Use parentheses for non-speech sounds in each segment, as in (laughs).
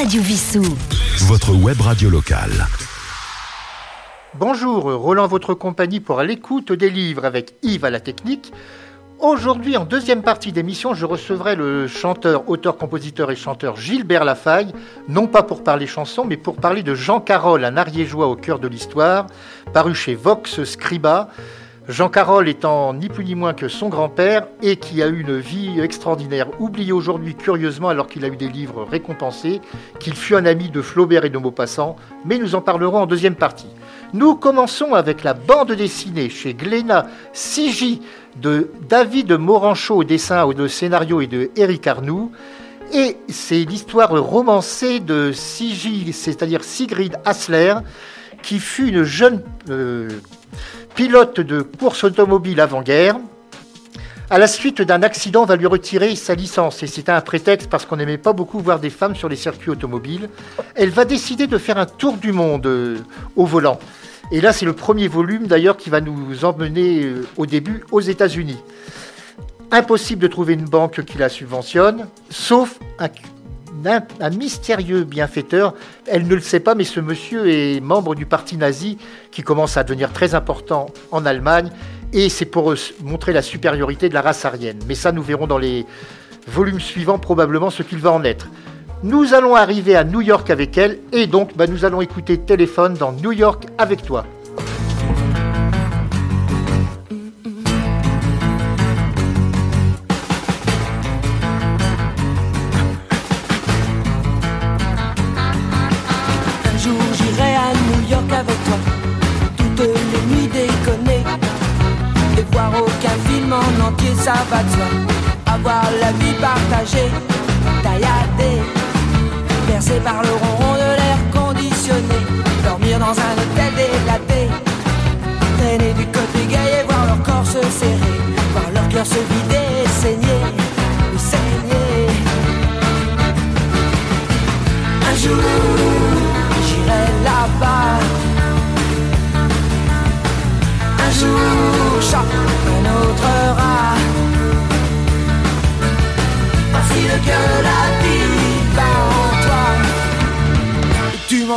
Radio Vissou. Votre web radio locale. Bonjour, Roland, votre compagnie pour l'écoute des livres avec Yves à la technique. Aujourd'hui, en deuxième partie d'émission, je recevrai le chanteur, auteur, compositeur et chanteur Gilbert Lafaille, non pas pour parler chansons, mais pour parler de Jean Carole, un ariégeois au cœur de l'histoire, paru chez Vox Scriba. Jean Carole étant ni plus ni moins que son grand-père et qui a eu une vie extraordinaire, oublié aujourd'hui curieusement alors qu'il a eu des livres récompensés, qu'il fut un ami de Flaubert et de Maupassant, mais nous en parlerons en deuxième partie. Nous commençons avec la bande dessinée chez Glénat Sigi de David Moranchot au dessin, au scénario et de Eric Arnoux. Et c'est l'histoire romancée de Sigi, c'est-à-dire Sigrid Hassler, qui fut une jeune euh, pilote de course automobile avant-guerre. À la suite d'un accident, va lui retirer sa licence. Et c'était un prétexte parce qu'on n'aimait pas beaucoup voir des femmes sur les circuits automobiles. Elle va décider de faire un tour du monde euh, au volant. Et là, c'est le premier volume d'ailleurs qui va nous emmener euh, au début aux États-Unis. Impossible de trouver une banque qui la subventionne, sauf un, un, mystérieux bienfaiteur. Elle ne le sait pas, mais ce monsieur est membre du parti nazi qui commence à devenir très important en Allemagne. Et c'est pour montrer la supériorité de la race aryenne. Mais ça, nous verrons dans les volumes suivants probablement ce qu'il va en être. Nous allons arriver à New York avec elle et donc bah, nous allons écouter Téléphone dans New York avec toi. En entier, ça va de soi. Avoir la vie partagée, tailladée bercé par le ronron de l'air conditionné, dormir dans un hôtel délaté, traîner du côté gay et voir leur corps se serrer, voir leur cœur se vider saigner, saigner. Un jour, j'irai là-bas. Un jour, chaque un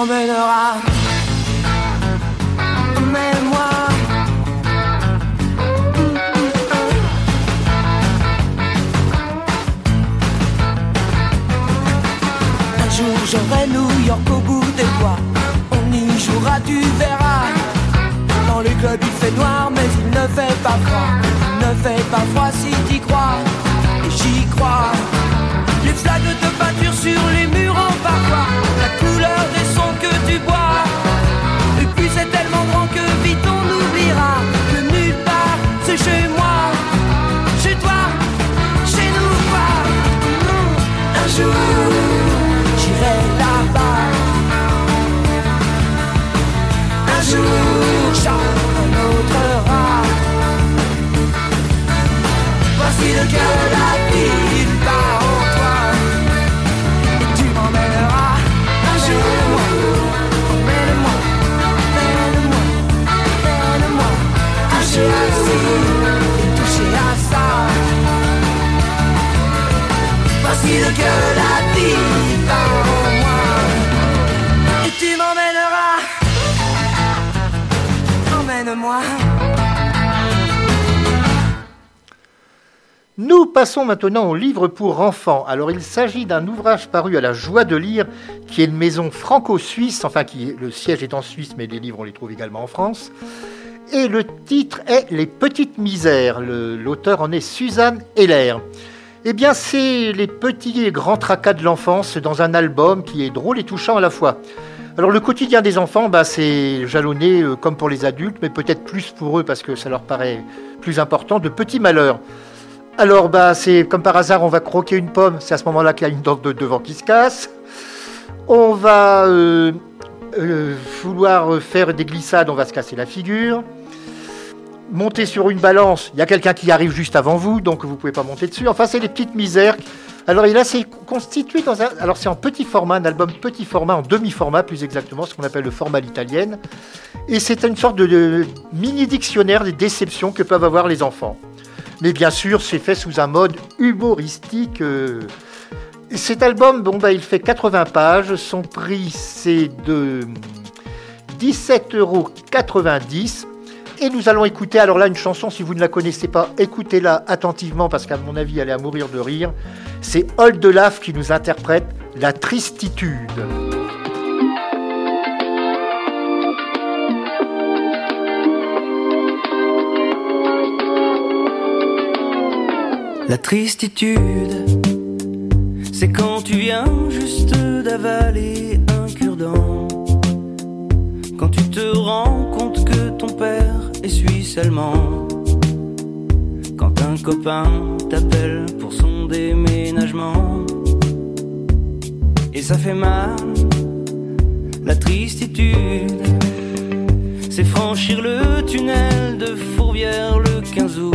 Tu m'emmèneras. Emmène-moi. Un jour j'aurai New York au bout des doigts. On y jouera, tu verras. Dans les clubs il fait noir, mais il ne fait pas froid. Ne fait pas froid si t'y crois. Et j'y crois. Les flaques de peinture sur les murs en parfois. Bois. Et puis c'est tellement grand que vite on oubliera que nulle part c'est chez moi. Chez toi, chez nous quoi. Un jour, j'irai là-bas. Un jour, un autre rat. Voici le cœur de Nous passons maintenant au livre pour enfants. Alors il s'agit d'un ouvrage paru à la Joie de lire, qui est une maison franco-suisse, enfin qui le siège est en Suisse, mais les livres on les trouve également en France. Et le titre est Les Petites Misères. L'auteur en est Suzanne Heller. Eh bien, c'est les petits et grands tracas de l'enfance dans un album qui est drôle et touchant à la fois. Alors, le quotidien des enfants, bah, c'est jalonné euh, comme pour les adultes, mais peut-être plus pour eux parce que ça leur paraît plus important, de petits malheurs. Alors, bah, c'est comme par hasard, on va croquer une pomme. C'est à ce moment-là qu'il y a une dent de devant qui se casse. On va euh, euh, vouloir faire des glissades, on va se casser la figure. Monter sur une balance, il y a quelqu'un qui arrive juste avant vous, donc vous pouvez pas monter dessus. Enfin, c'est les petites misères. Alors, et là, c'est constitué dans un. Alors, c'est en petit format, un album petit format, en demi-format plus exactement, ce qu'on appelle le format l'italienne. Et c'est une sorte de, de mini dictionnaire des déceptions que peuvent avoir les enfants. Mais bien sûr, c'est fait sous un mode humoristique. euh, Cet album, bon, bah, il fait 80 pages. Son prix, c'est de 17,90 euros. Et nous allons écouter, alors là, une chanson, si vous ne la connaissez pas, écoutez-la attentivement parce qu'à mon avis, elle est à mourir de rire. C'est Old Delaf qui nous interprète La Tristitude. La tristitude, c'est quand tu viens juste d'avaler un cure-dent. Quand tu te rends compte est suisse allemand. Quand un copain t'appelle pour son déménagement. Et ça fait mal, la tristitude. C'est franchir le tunnel de Fourvière le 15 août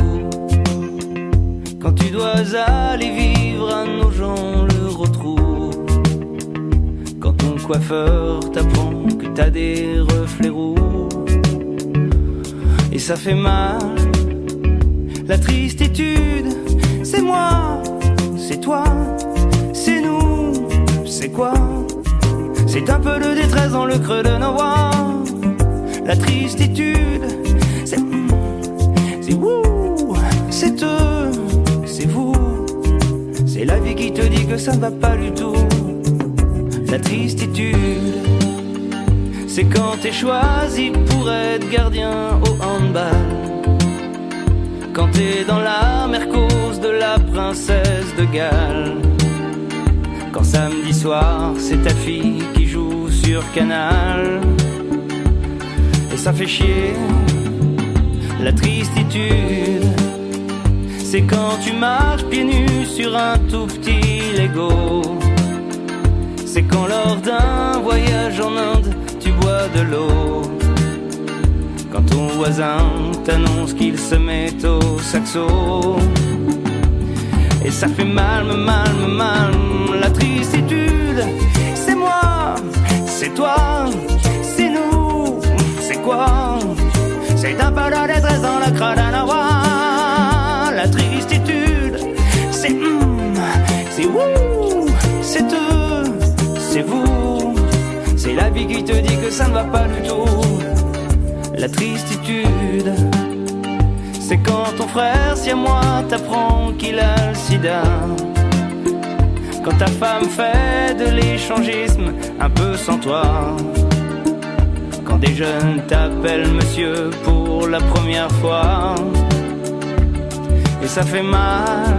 quand tu dois aller vivre à nos gens le retrouve. Quand ton coiffeur t'apprend que t'as des reflets roux. Et ça fait mal. La tristitude, c'est moi, c'est toi, c'est nous, c'est quoi? C'est un peu de détresse dans le creux de nos. La tristitude, c'est. C'est wouh, c'est eux c'est vous. C'est la vie qui te dit que ça ne va pas du tout. La tristitude, c'est quand t'es choisi pour être gardien au Quand t'es dans la mercose de la princesse de Galles. Quand samedi soir, c'est ta fille qui joue sur Canal. Et ça fait chier, la tristitude c'est quand tu marches pieds nus sur un tout petit Lego. C'est quand lors d'un voyage en Inde, tu bois de l'eau. Voisin t'annonce qu'il se met au saxo. Et ça fait mal, mal, mal, la tristitude. C'est moi, c'est toi, c'est nous, c'est quoi? C'est un peu détresse dans la crâne la tristitude. C'est hum, c'est wouh, c'est eux, c'est vous. C'est la vie qui te dit que ça ne va pas du tout. La tristitude, c'est quand ton frère, si à moi, t'apprend qu'il a le sida. Quand ta femme fait de l'échangisme un peu sans toi. Quand des jeunes t'appellent monsieur pour la première fois et ça fait mal.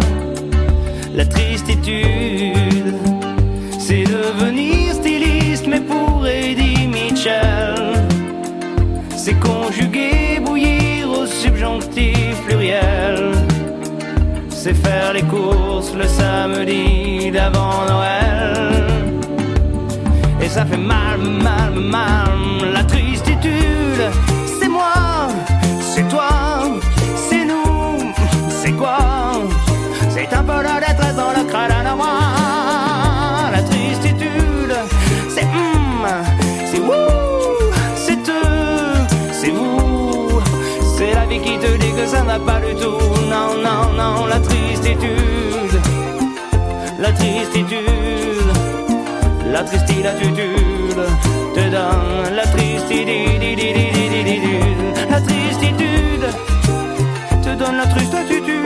La tristitude, c'est devenir C'est faire les courses le samedi d'avant Noël. Et ça fait mal, mal, mal, la tristitude, c'est moi, c'est toi c'est un peu la détresse dans le crâne à moi. Ça n'a pas du tout. Non, non, non, la tristitude, la tristitude, la tristitude te donne la tristitude, la tristitude te donne la tristitude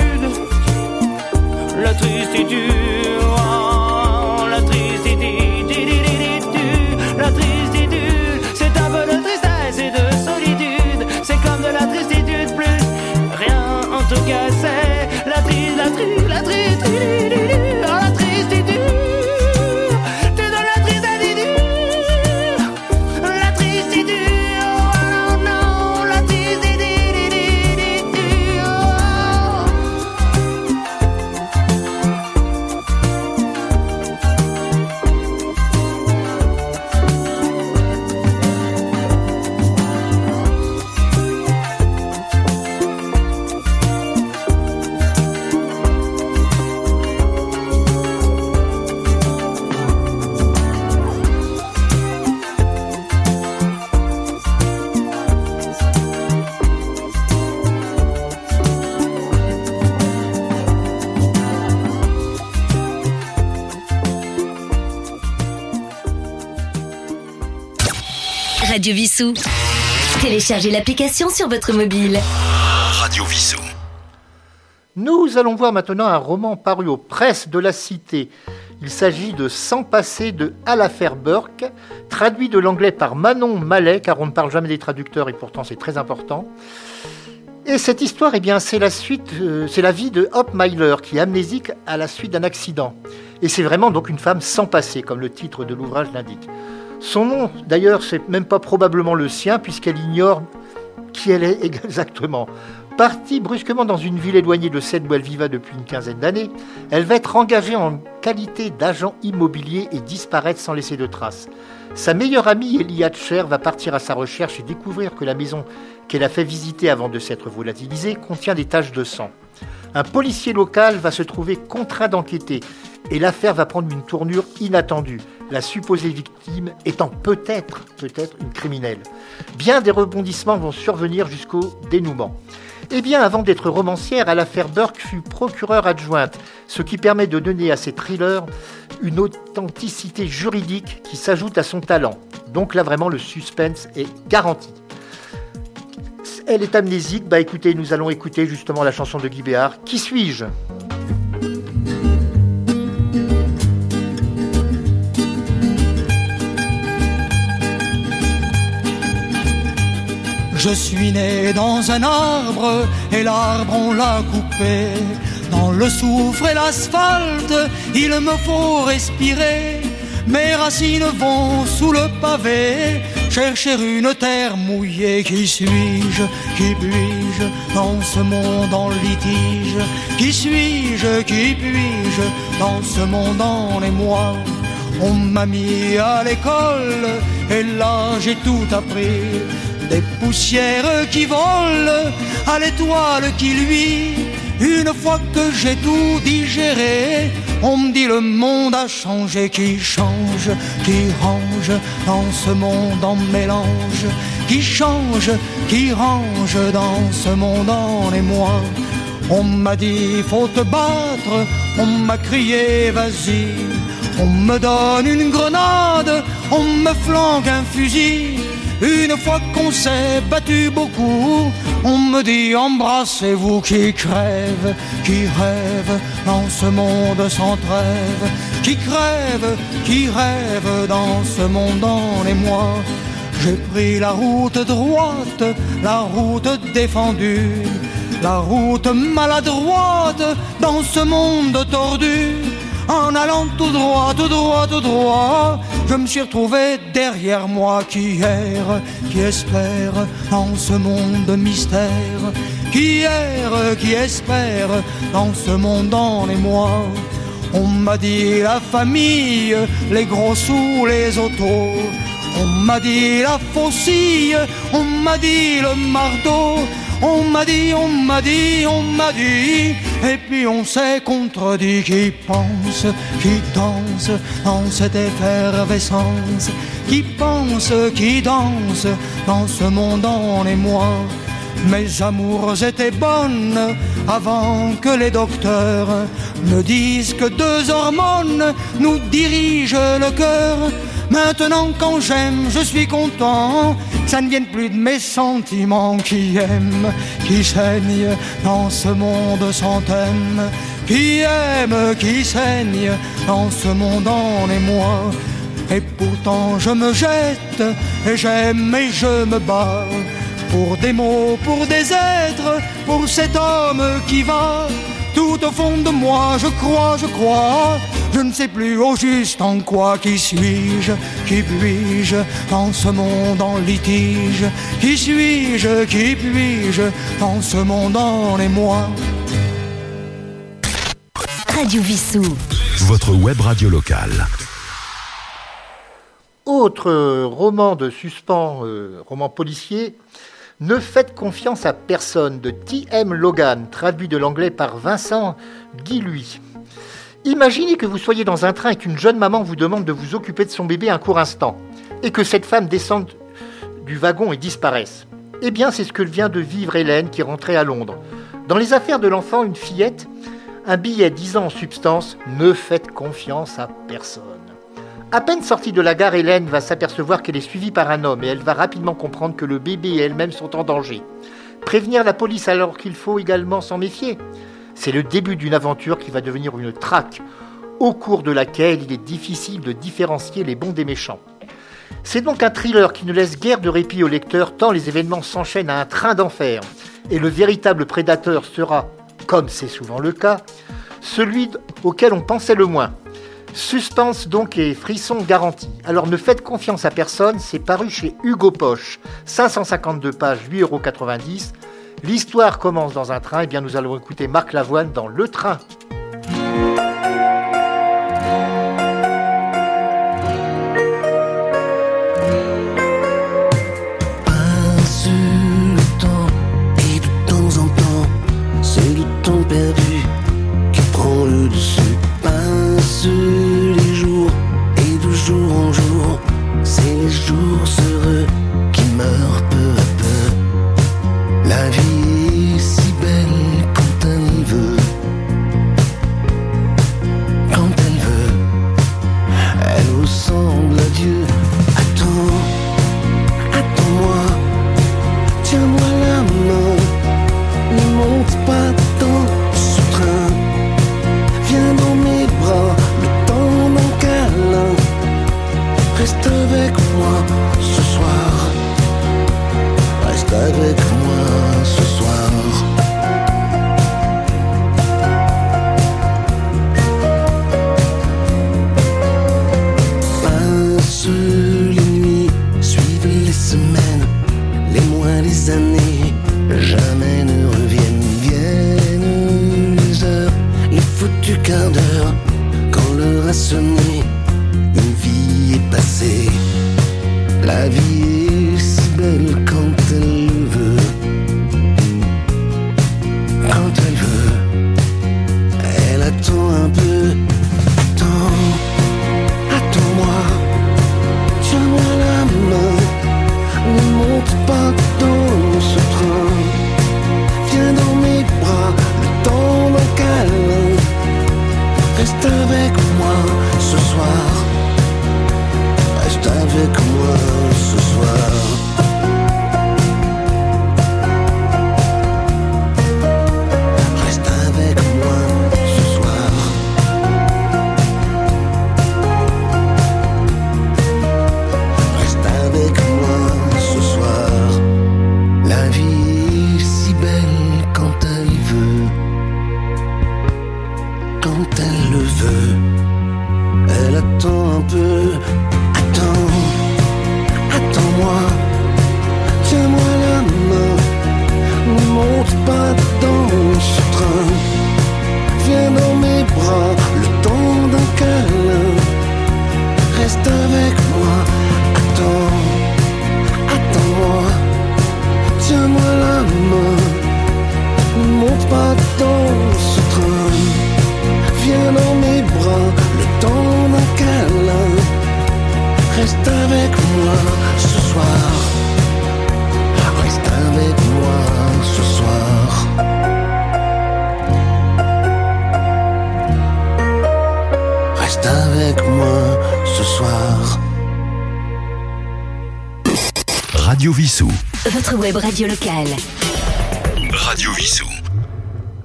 la tristitude, oh, en tout cas c'est. La tri, la tri, la tristitude, oh, Radio Vissou. Téléchargez l'application sur votre mobile. Radio Vissou. Nous allons voir maintenant un roman paru aux presses de la Cité. Il s'agit de Sans passer de À l'affaire Burke, traduit de l'anglais par Manon Mallet, car on ne parle jamais des traducteurs et pourtant c'est très important. Et cette histoire, eh bien, c'est la suite, euh, c'est la vie de Hop Myler, qui est amnésique à la suite d'un accident. Et c'est vraiment donc une femme sans passé, comme le titre de l'ouvrage l'indique. Son nom, d'ailleurs, c'est même pas probablement le sien, puisqu'elle ignore qui elle est (laughs) exactement. Partie brusquement dans une ville éloignée de celle où elle depuis une quinzaine d'années, elle va être engagée en qualité d'agent immobilier et disparaître sans laisser de traces. Sa meilleure amie, Elia Cher, va partir à sa recherche et découvrir que la maison qu'elle a fait visiter avant de s'être volatilisée contient des taches de sang. Un policier local va se trouver contraint d'enquêter et l'affaire va prendre une tournure inattendue, la supposée victime étant peut-être, peut-être une criminelle. Bien des rebondissements vont survenir jusqu'au dénouement. Eh bien, avant d'être romancière, à l'affaire Burke fut procureure adjointe, ce qui permet de donner à ses thrillers une authenticité juridique qui s'ajoute à son talent. Donc là, vraiment, le suspense est garanti. Elle est amnésique, bah écoutez, nous allons écouter justement la chanson de Guy Béard. Qui suis-je? Je suis né dans un arbre et l'arbre on l'a coupé. Dans le soufre et l'asphalte, il me faut respirer. Mes racines vont sous le pavé, chercher une terre mouillée. Qui suis-je Qui puis-je dans ce monde en litige? Qui suis-je Qui puis-je dans ce monde en émoi? On m'a mis à l'école et là j'ai tout appris des poussières qui volent à l'étoile qui luit. Une fois que j'ai tout digéré, on me dit le monde a changé, qui change, qui range dans ce monde en mélange, qui change, qui range dans ce monde en émoi. On m'a dit faut te battre, on m'a crié vas-y. On me donne une grenade, on me flanque un fusil. Une fois qu'on s'est battu beaucoup, on me dit embrassez-vous qui crève, qui rêve dans ce monde sans trêve, qui crève, qui rêve dans ce monde en émoi. J'ai pris la route droite, la route défendue, la route maladroite dans ce monde tordu. En allant tout droit, tout droit, tout droit, je me suis retrouvé derrière moi qui erre, qui espère dans ce monde de mystère, qui erre, qui espère dans ce monde en émoi. On m'a dit la famille, les gros sous, les autos. On m'a dit la faucille, on m'a dit le marteau. On m'a dit, on m'a dit, on m'a dit, et puis on s'est contredit qui pense, qui danse dans cette effervescence, qui pense, qui danse dans ce monde en émoi. Mes amours étaient bonnes avant que les docteurs me disent que deux hormones nous dirigent le cœur. Maintenant quand j'aime, je suis content, ça ne vienne plus de mes sentiments qui aiment, qui saignent dans ce monde sans thème, qui aime, qui saigne dans ce monde en émoi. Et pourtant je me jette, et j'aime et je me bats, pour des mots, pour des êtres, pour cet homme qui va. Tout au fond de moi, je crois, je crois, je ne sais plus au juste en quoi qui suis-je, qui puis-je dans ce monde en litige, qui suis-je, qui puis-je dans ce monde en émoi? Radio Vissou. Votre web radio locale. Autre roman de suspens, euh, roman policier, Ne faites confiance à personne de T.M. Logan, traduit de l'anglais par Vincent Guilhuy. Imaginez que vous soyez dans un train et qu'une jeune maman vous demande de vous occuper de son bébé un court instant, et que cette femme descende du wagon et disparaisse. Eh bien, c'est ce que vient de vivre Hélène qui rentrait à Londres. Dans les affaires de l'enfant, une fillette, un billet disant en substance Ne faites confiance à personne. À peine sortie de la gare, Hélène va s'apercevoir qu'elle est suivie par un homme et elle va rapidement comprendre que le bébé et elle-même sont en danger. Prévenir la police alors qu'il faut également s'en méfier. C'est le début d'une aventure qui va devenir une traque, au cours de laquelle il est difficile de différencier les bons des méchants. C'est donc un thriller qui ne laisse guère de répit au lecteur tant les événements s'enchaînent à un train d'enfer. Et le véritable prédateur sera, comme c'est souvent le cas, celui auquel on pensait le moins. Suspense donc et frisson garantis. Alors ne faites confiance à personne, c'est paru chez Hugo Poche. 552 pages, 8,90 euros. L'histoire commence dans un train, et bien nous allons écouter Marc Lavoine dans Le Train.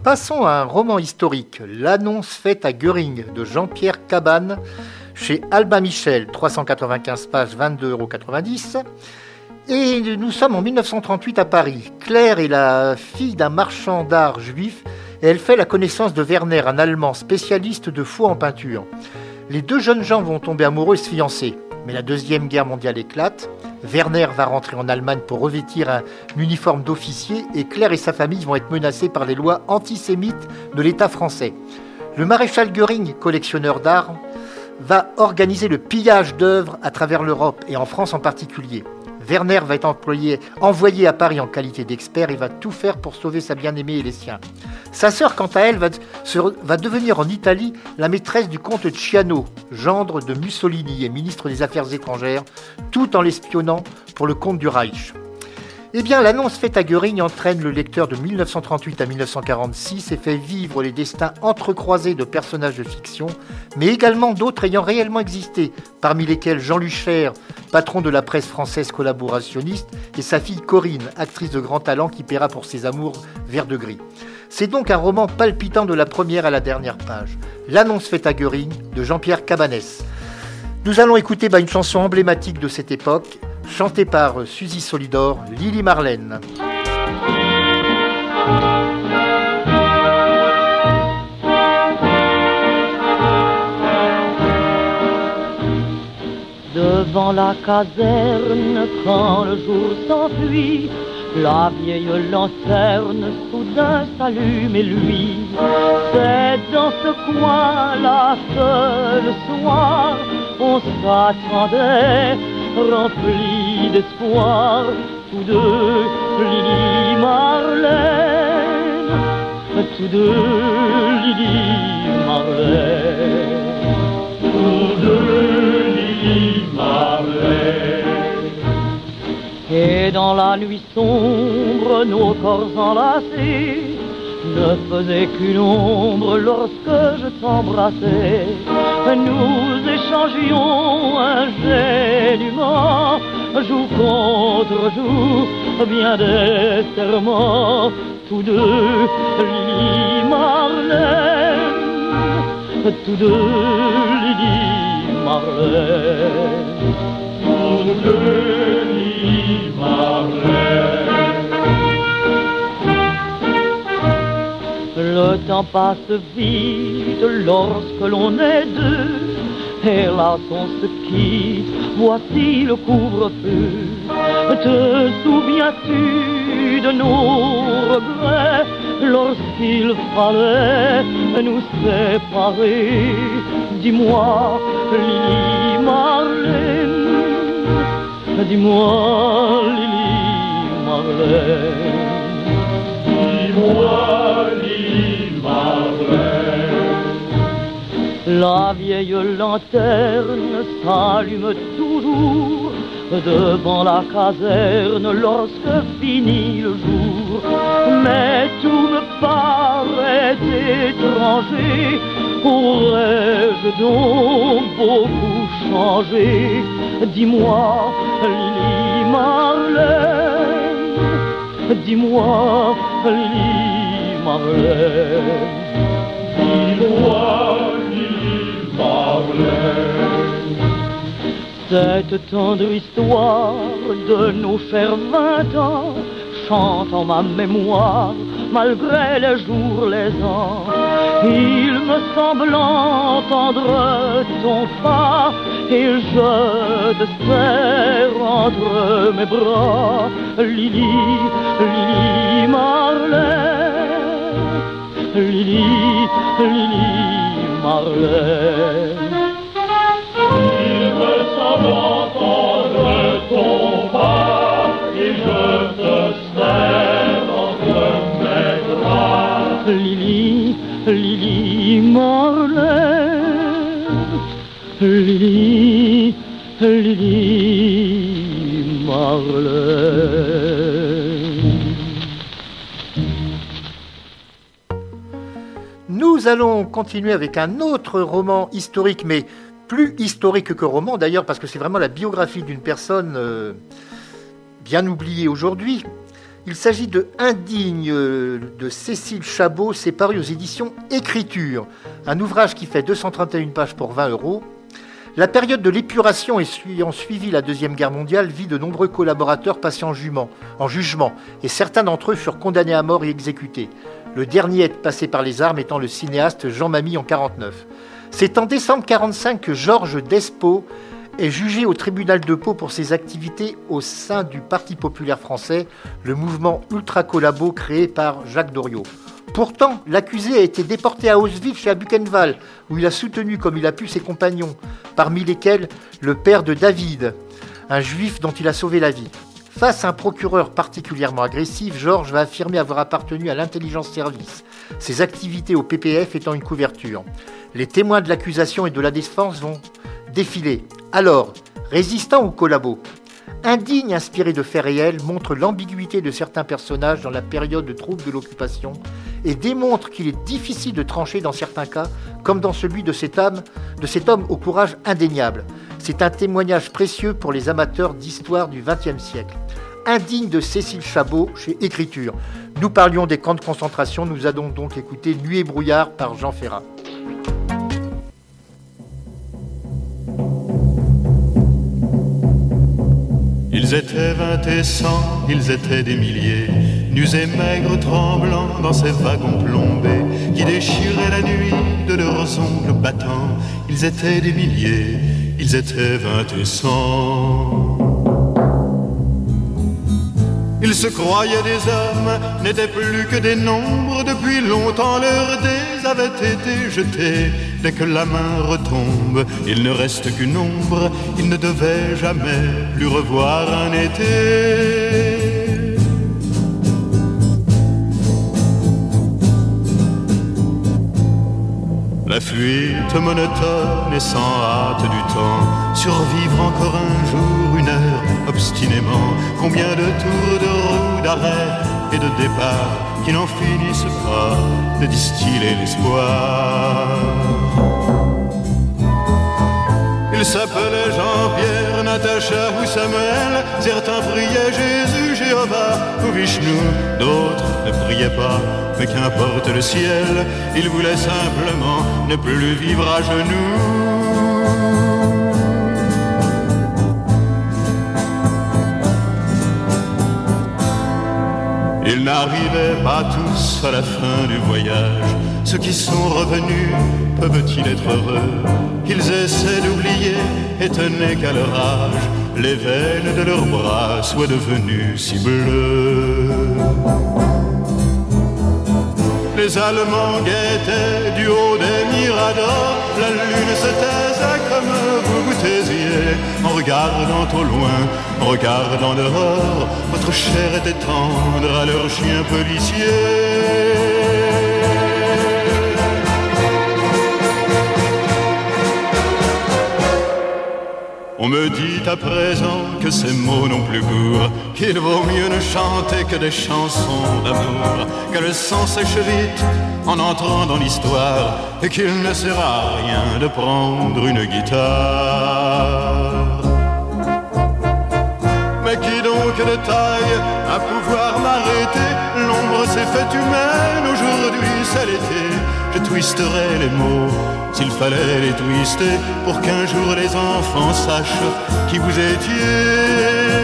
Passons à un roman historique, L'annonce faite à Göring de Jean-Pierre Cabane chez Albin Michel, 395 pages, 22,90 euros. Et nous sommes en 1938 à Paris. Claire est la fille d'un marchand d'art juif et elle fait la connaissance de Werner, un Allemand spécialiste de faux en peinture. Les deux jeunes gens vont tomber amoureux et se fiancer. Mais la Deuxième Guerre mondiale éclate Werner va rentrer en Allemagne pour revêtir un uniforme d'officier et Claire et sa famille vont être menacés par les lois antisémites de l'État français. Le maréchal Göring, collectionneur d'art, va organiser le pillage d'œuvres à travers l'Europe et en France en particulier. Werner va être employé, envoyé à Paris en qualité d'expert et va tout faire pour sauver sa bien-aimée et les siens. Sa sœur, quant à elle, va, va, devenir en Italie la maîtresse du comte Ciano, gendre de Mussolini et ministre des Affaires étrangères, tout en l'espionnant pour le compte du Reich. Eh bien, l'annonce faite à Göring entraîne le lecteur de 1938 à 1946 et fait vivre les destins entrecroisés de personnages de fiction, mais également d'autres ayant réellement existé, parmi lesquels Jean Lucher, patron de la presse française collaborationniste, et sa fille Corinne, actrice de grand talent qui paiera pour ses amours vert de gris. C'est donc un roman palpitant de la première à la dernière page. L'annonce faite à Göring de Jean-Pierre Cabanès. Nous allons écouter bah, une chanson emblématique de cette époque, chanté par Suzy Solidor, Lily Marlène. Devant la caserne, quand le jour s'enfuit, la vieille lanterne soudain s'allume et lui, c'est dans ce coin la seule soir, on s'attendait remplis d'espoir, tous deux, Lily Marlène, tous deux, Lily Marlène, tous deux, Lily Marlène. Et dans la nuit sombre, nos corps enlacés ne faisaient qu'une ombre lorsque je t'embrassais. Nous échangions ingénument, joue contre joue, bien des serments, tous deux, Lily tous deux, Lily tous deux, Lily. Le temps passe vite lorsque l'on est deux. Hélas, on se quitte, voici le couvre-feu. Te souviens-tu de nos regrets lorsqu'il fallait nous séparer? Dis-moi, Lily Marlène, dis-moi, Lily Marlène, dis-moi, La vieille lanterne s'allume toujours devant la caserne lorsque finit le jour. Mais tout me paraît étranger. Aurais-je donc beaucoup changé Dis-moi, Marlène, dis-moi, Marlène. Dis-moi, Cette tendre histoire de nos chers vingt ans chante en ma mémoire malgré les jours, les ans. Il me semble entendre ton pas et je te serre entre mes bras. Lily, Lily Marlène, Lily, Lily Marlène. Lily, Marlène, Lily, Lily. Nous allons continuer avec un autre roman historique, mais plus historique que roman d'ailleurs, parce que c'est vraiment la biographie d'une personne euh, bien oubliée aujourd'hui. Il s'agit de Indigne euh, de Cécile Chabot, c'est paru aux éditions Écriture, un ouvrage qui fait 231 pages pour 20 euros. La période de l'épuration ayant suivi la Deuxième Guerre mondiale vit de nombreux collaborateurs passés en jugement, en jugement, et certains d'entre eux furent condamnés à mort et exécutés. Le dernier est passé par les armes étant le cinéaste Jean Mamie en 49. C'est en décembre 45 que Georges Despo est jugé au tribunal de Pau pour ses activités au sein du Parti populaire français, le mouvement ultra-collabo créé par Jacques Doriot. Pourtant, l'accusé a été déporté à Auschwitz et à Buchenwald, où il a soutenu comme il a pu ses compagnons, parmi lesquels le père de David, un juif dont il a sauvé la vie. Face à un procureur particulièrement agressif, Georges va affirmer avoir appartenu à l'intelligence service, ses activités au PPF étant une couverture. Les témoins de l'accusation et de la défense vont défiler. Alors, résistant ou collabo Indigne inspiré de faits réels, montre l'ambiguïté de certains personnages dans la période de troubles de l'occupation et démontre qu'il est difficile de trancher dans certains cas, comme dans celui de cet homme, de cet homme au courage indéniable. C'est un témoignage précieux pour les amateurs d'histoire du XXe siècle. Indigne de Cécile Chabot chez Écriture. Nous parlions des camps de concentration, nous allons donc écouter Nuit et brouillard par Jean Ferrat. Ils étaient vingt et cent, ils étaient des milliers, nus et maigres tremblants dans ces wagons plombés qui déchiraient la nuit de leurs ongles battants. Ils étaient des milliers, ils étaient vingt et cent. Ils se croyaient des hommes, n'étaient plus que des nombres. Depuis longtemps leurs dés avaient été jetés. Dès que la main retombe, il ne reste qu'une ombre. Ils ne devaient jamais plus revoir un été. La fuite monotone et sans hâte du temps, survivre encore un jour, une heure, obstinément. Combien de tours de roue, d'arrêt et de départ qui n'en finissent pas de distiller l'espoir. Il s'appelait Jean-Pierre, Natacha ou Samuel. Certains priaient Jésus, Jéhovah ou Vishnu. D'autres ne priaient pas, mais qu'importe le ciel. Ils voulaient simplement ne plus vivre à genoux. Ils n'arrivaient pas tous à la fin du voyage. Ceux qui sont revenus peuvent-ils être heureux? Qu'ils essaient d'oublier, étonnés qu'à leur âge, les veines de leurs bras soient devenues si bleues. Les Allemands guettaient du haut des miradors, la lune se taisait comme vous vous taisiez, en regardant au loin, en regardant dehors, votre chair était tendre à leurs chiens policiers. On me dit à présent que ces mots n'ont plus cours, qu'il vaut mieux ne chanter que des chansons d'amour, que le sang sèche vite en entrant dans l'histoire, et qu'il ne sert à rien de prendre une guitare. Mais qui donc de taille à pouvoir m'arrêter? L'ombre s'est faite humaine, aujourd'hui c'est l'été. Je twisterai les mots s'il fallait les twister pour qu'un jour les enfants sachent qui vous étiez.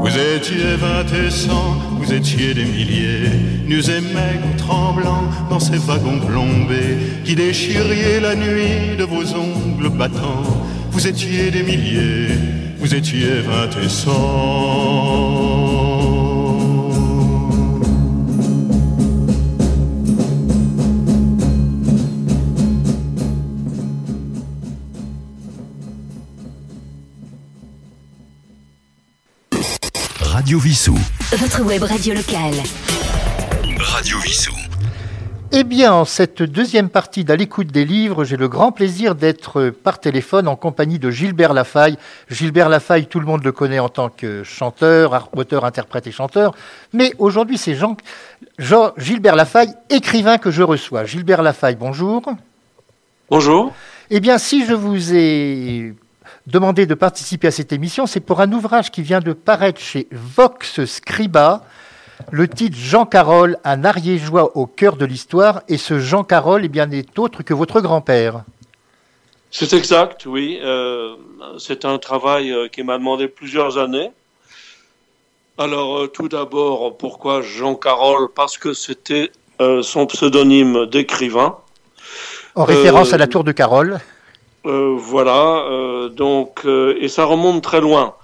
Vous étiez vingt et cent, vous étiez des milliers, nus et maigres, tremblants dans ces wagons plombés qui déchiriez la nuit de vos ongles battants. Vous étiez des milliers, vous étiez vingt et cent. Radio Vissou. Votre web radio locale. Radio Vissou. Eh bien, en cette deuxième partie d'À l'écoute des livres, j'ai le grand plaisir d'être par téléphone en compagnie de Gilbert Lafaille. Gilbert Lafaille, tout le monde le connaît en tant que chanteur, auteur, interprète et chanteur. Mais aujourd'hui, c'est Jean, Jean, Gilbert Lafaille, écrivain que je reçois. Gilbert Lafaille, bonjour. Bonjour. Eh bien, si je vous ai demandé de participer à cette émission, c'est pour un ouvrage qui vient de paraître chez Vox Scriba. Le titre Jean Carole, un ariégeois au cœur de l'histoire, et ce Jean Carole eh bien, n'est autre que votre grand-père. C'est exact, oui. Euh, c'est un travail euh, qui m'a demandé plusieurs années. Alors, euh, tout d'abord, pourquoi Jean Carole? Parce que c'était euh, son pseudonyme d'écrivain. En référence à la tour de Carole. Voilà, donc, et ça remonte très loin,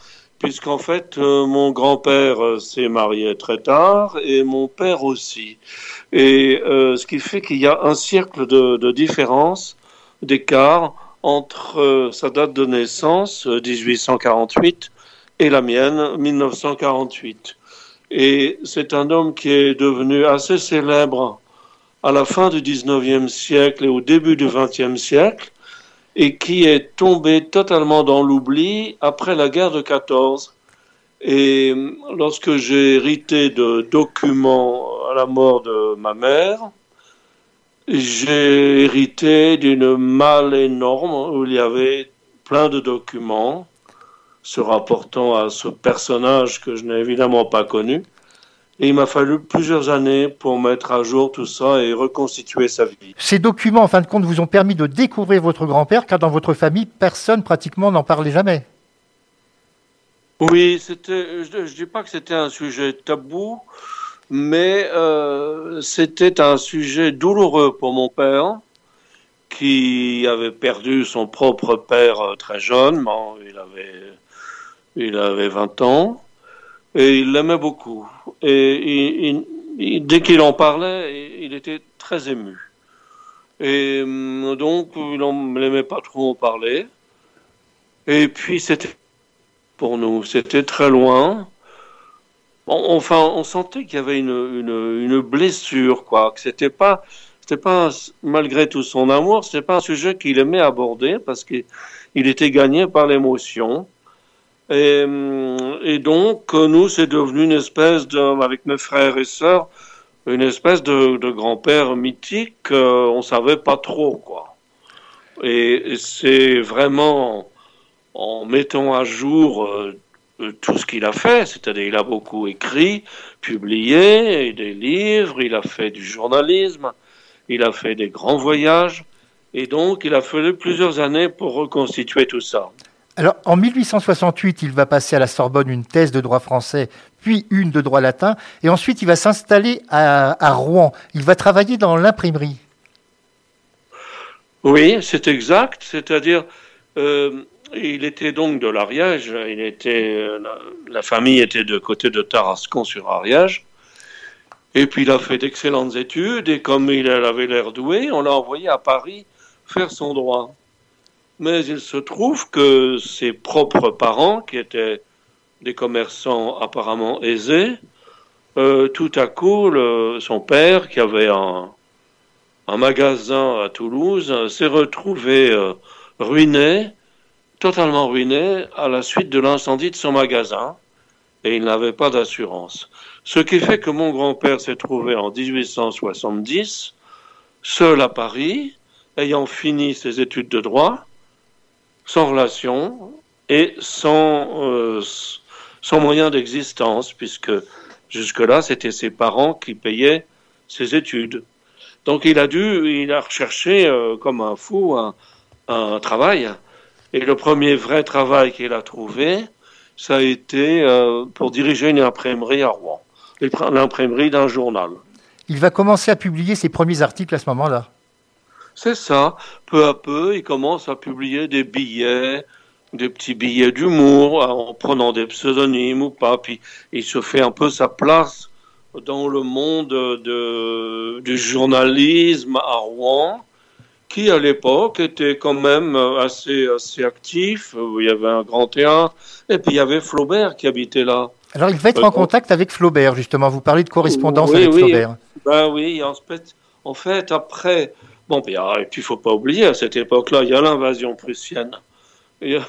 puisqu'en fait, euh, mon grand-père euh, s'est marié très tard et mon père aussi. Et euh, ce qui fait qu'il y a un siècle de, différence, d'écart entre sa date de naissance, euh, 1848, et la mienne, 1948. Et c'est un homme qui est devenu assez célèbre à la fin du 19e siècle et au début du 20e siècle, et qui est tombé totalement dans l'oubli après la guerre de 14. Et lorsque j'ai hérité de documents à la mort de ma mère, j'ai hérité d'une malle énorme où il y avait plein de documents se rapportant à ce personnage que je n'ai évidemment pas connu. Et il m'a fallu plusieurs années pour mettre à jour tout ça et reconstituer sa vie. Ces documents, en fin de compte, vous ont permis de découvrir votre grand-père, car dans votre famille, personne pratiquement n'en parlait jamais. Oui, c'était. Je ne dis pas que c'était un sujet tabou, mais euh, c'était un sujet douloureux pour mon père, qui avait perdu son propre père euh, très jeune. Il avait, il avait 20 ans et il l'aimait beaucoup. Et dès qu'il en parlait, il était très ému. Et hum, donc, il n'aimait pas trop en parler. Et puis, c'était pour nous, c'était très loin. Enfin, on sentait qu'il y avait une, blessure, quoi. Que c'était pas, c'était pas, malgré tout son amour, c'était pas un sujet qu'il aimait aborder parce qu'il était gagné par l'émotion. Et, donc, nous, c'est devenu une espèce de, avec mes frères et sœurs, une espèce de, grand-père mythique. Euh, on savait pas trop, quoi. Et, c'est vraiment en mettant à jour euh, tout ce qu'il a fait, c'est-à-dire il a beaucoup écrit, publié des livres, il a fait du journalisme, il a fait des grands voyages, et donc il a fallu plusieurs années pour reconstituer tout ça. Alors, en 1868, il va passer à la Sorbonne une thèse de droit français, puis une de droit latin, et ensuite il va s'installer à, Rouen. Il va travailler dans l'imprimerie. Oui, c'est exact. C'est-à-dire, euh, il était donc de l'Ariège. Il était, la, famille était de côté de Tarascon sur Ariège. Et puis il a fait d'excellentes études, et comme il avait l'air doué, on l'a envoyé à Paris faire son droit. Mais il se trouve que ses propres parents, qui étaient des commerçants apparemment aisés, euh, tout à coup, son père, qui avait un, magasin à Toulouse, s'est retrouvé euh, ruiné, totalement ruiné, à la suite de l'incendie de son magasin, et il n'avait pas d'assurance. Ce qui fait que mon grand-père s'est trouvé en 1870, seul à Paris, ayant fini ses études de droit, sans relation et sans, euh, sans moyen d'existence, puisque jusque-là, c'était ses parents qui payaient ses études. Donc il a dû, il a recherché euh, comme un fou un, un, travail. Et le premier vrai travail qu'il a trouvé, ça a été euh, pour diriger une imprimerie à Rouen, l'imprimerie d'un journal. Il va commencer à publier ses premiers articles à ce moment-là? C'est ça. Peu à peu, il commence à publier des billets, des petits billets d'humour, en prenant des pseudonymes ou pas. Puis il se fait un peu sa place dans le monde de, du journalisme à Rouen, qui à l'époque était quand même assez, assez actif. Il y avait un grand théâtre, et puis il y avait Flaubert qui habitait là. Alors il va être en euh, contact avec Flaubert, justement. Vous parlez de correspondance avec Flaubert. Ben oui, en fait, en fait après Bon, et puis il faut pas oublier, à cette époque-là, il y a l'invasion prussienne. Il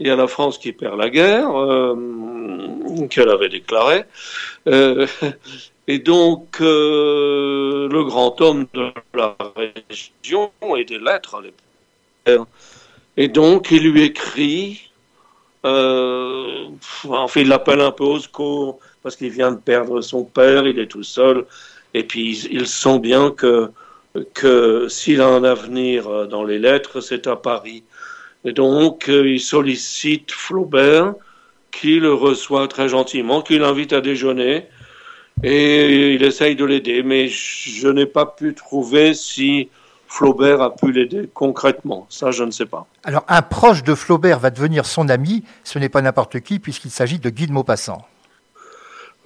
y, a, la France qui perd la guerre, euh, qu'elle avait déclarée. Euh, et donc, euh, le grand homme de la région et des lettres à l'époque. Et donc, il lui écrit, enfin, il l'appelle un peu au secours, parce qu'il vient de perdre son père, il est tout seul, et puis il sent bien que que s'il a un avenir euh, dans les lettres, c'est à Paris. Et donc, euh, il sollicite Flaubert, qui le reçoit très gentiment, qui l'invite à déjeuner, et il essaye de l'aider. Mais je n'ai pas pu trouver si Flaubert a pu l'aider concrètement. Ça, je ne sais pas. Alors, un proche de Flaubert va devenir son ami. Ce n'est pas n'importe qui, puisqu'il s'agit de Guy de Maupassant.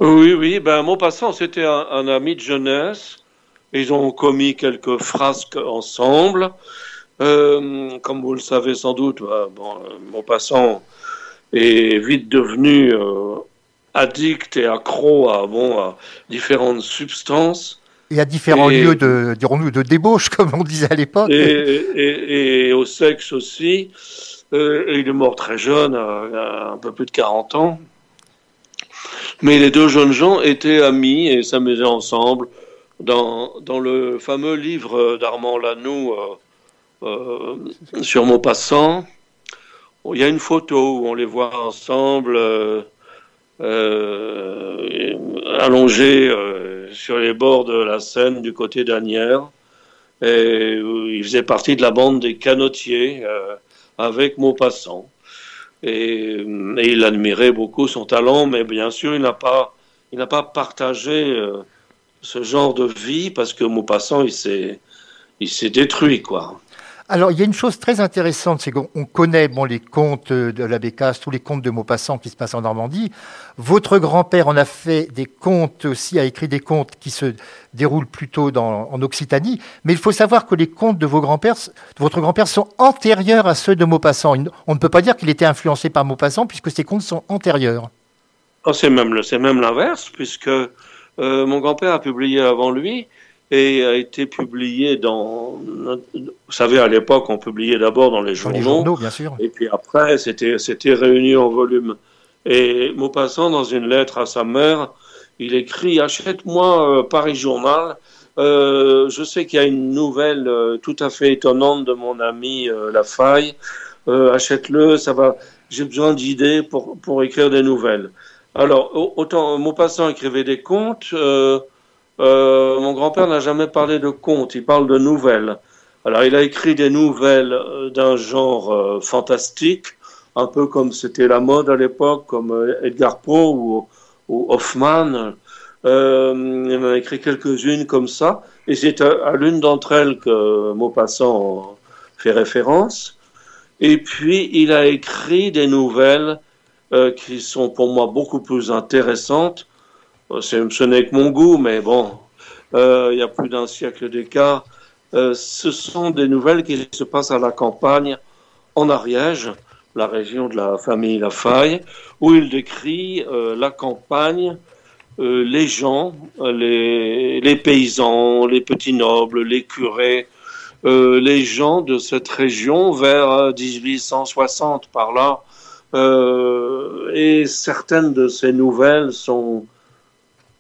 Oui, oui. Ben, Maupassant, c'était un ami de jeunesse ils ont commis quelques frasques ensemble. Euh, comme vous le savez sans doute, euh, bon, euh, Maupassant est vite devenu euh, addict et accro à, bon, à différentes substances. Et à différents lieux de, dirons-nous, de débauche, (laughs) comme on disait à l'époque. Et, au sexe aussi. Euh, il est mort très jeune, à, un peu plus de 40 ans. Mais les deux jeunes gens étaient amis et s'amusaient ensemble. Dans, le fameux livre d'Armand Lanoux euh, euh, sur Maupassant, il y a une photo où on les voit ensemble allongés sur les bords de la Seine du côté d'Anières. Et il faisait partie de la bande des canotiers avec Maupassant. Et, il admirait beaucoup son talent, mais bien sûr, il n'a pas, pas partagé euh, ce genre de vie parce que Maupassant, il s'est, il s'est détruit, quoi. Alors, il y a une chose très intéressante, c'est qu'on connaît bon, les contes de la Bécasse, tous les contes de Maupassant qui se passent en Normandie. Votre grand-père en a fait des contes aussi, a écrit des contes qui se déroulent plutôt dans, en Occitanie. Mais il faut savoir que les contes de, vos grands-pères, votre grand-père sont antérieurs à ceux de Maupassant. On ne peut pas dire qu'il était influencé par Maupassant puisque ces contes sont antérieurs. Oh, c'est même, même l'inverse, puisque euh, mon grand-père a publié avant lui et a été publié dans. Vous savez, à l'époque, on publiait d'abord dans les journaux. les journaux, bien sûr. Et puis après, c'était, c'était réuni en volume. Et Maupassant, dans une lettre à sa mère, il écrit Achète-moi euh, Paris Journal. Euh, je sais qu'il y a une nouvelle euh, tout à fait étonnante de mon ami Lafaille. achète-le, ça va. J'ai besoin d'idées pour, pour écrire des nouvelles. Alors, autant Maupassant écrivait des contes. Euh, mon grand-père n'a jamais parlé de contes, il parle de nouvelles. Alors il a écrit des nouvelles euh, d'un genre euh, fantastique, un peu comme c'était la mode à l'époque, comme Edgar Poe ou, Hoffman. il en a écrit quelques-unes comme ça, et c'est à, l'une d'entre elles que Maupassant fait référence. Et puis il a écrit des nouvelles qui sont pour moi beaucoup plus intéressantes euh, ce n'est que mon goût, mais bon, euh, il y a plus d'un siècle d'écart. Euh, ce sont des nouvelles qui se passent à la campagne, en Ariège, la région de la famille Lafaille, où il décrit la campagne, les gens, les, paysans, les petits nobles, les curés, les gens de cette région vers 1860 par là. Et certaines de ces nouvelles sont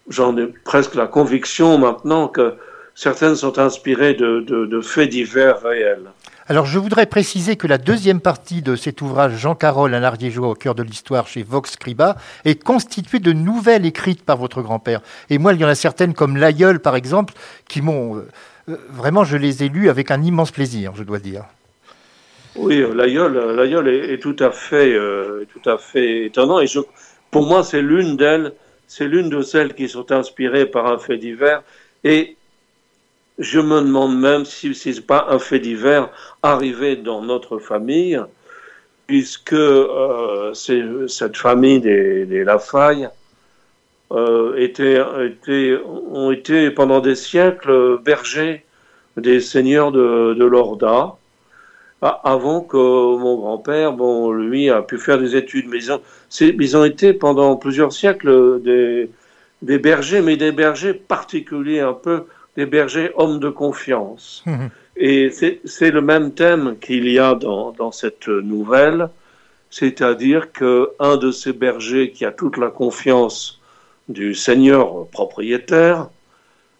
j'en ai presque la conviction maintenant que certaines sont inspirées de, faits divers réels. Alors je voudrais préciser que la deuxième partie de cet ouvrage Jean Carole, un ariégeois au cœur de l'histoire chez Vox Scriba, est constituée de nouvelles écrites par votre grand-père. Et moi, il y en a certaines comme L'Aïeul, par exemple, qui m'ont... Euh, euh, vraiment, je les ai lues avec un immense plaisir, je dois dire. Oui, L'Aïeul, est, tout à fait, euh, tout à fait étonnant. Et pour moi, c'est l'une d'elles c'est l'une de celles qui sont inspirées par un fait divers. Et je me demande même si ce n'est pas un fait divers arrivé dans notre famille, puisque euh, cette famille des, des Lafaille euh, était, ont été pendant des siècles bergers des seigneurs de, de Lorda, avant que mon grand-père, bon, lui, a pu faire des études. Mais ils ont, ils ont été pendant plusieurs siècles des, des, bergers, mais des bergers particuliers, un peu des bergers hommes de confiance. Mmh. Et c'est le même thème qu'il y a dans, dans cette nouvelle, c'est-à-dire que un de ces bergers qui a toute la confiance du seigneur propriétaire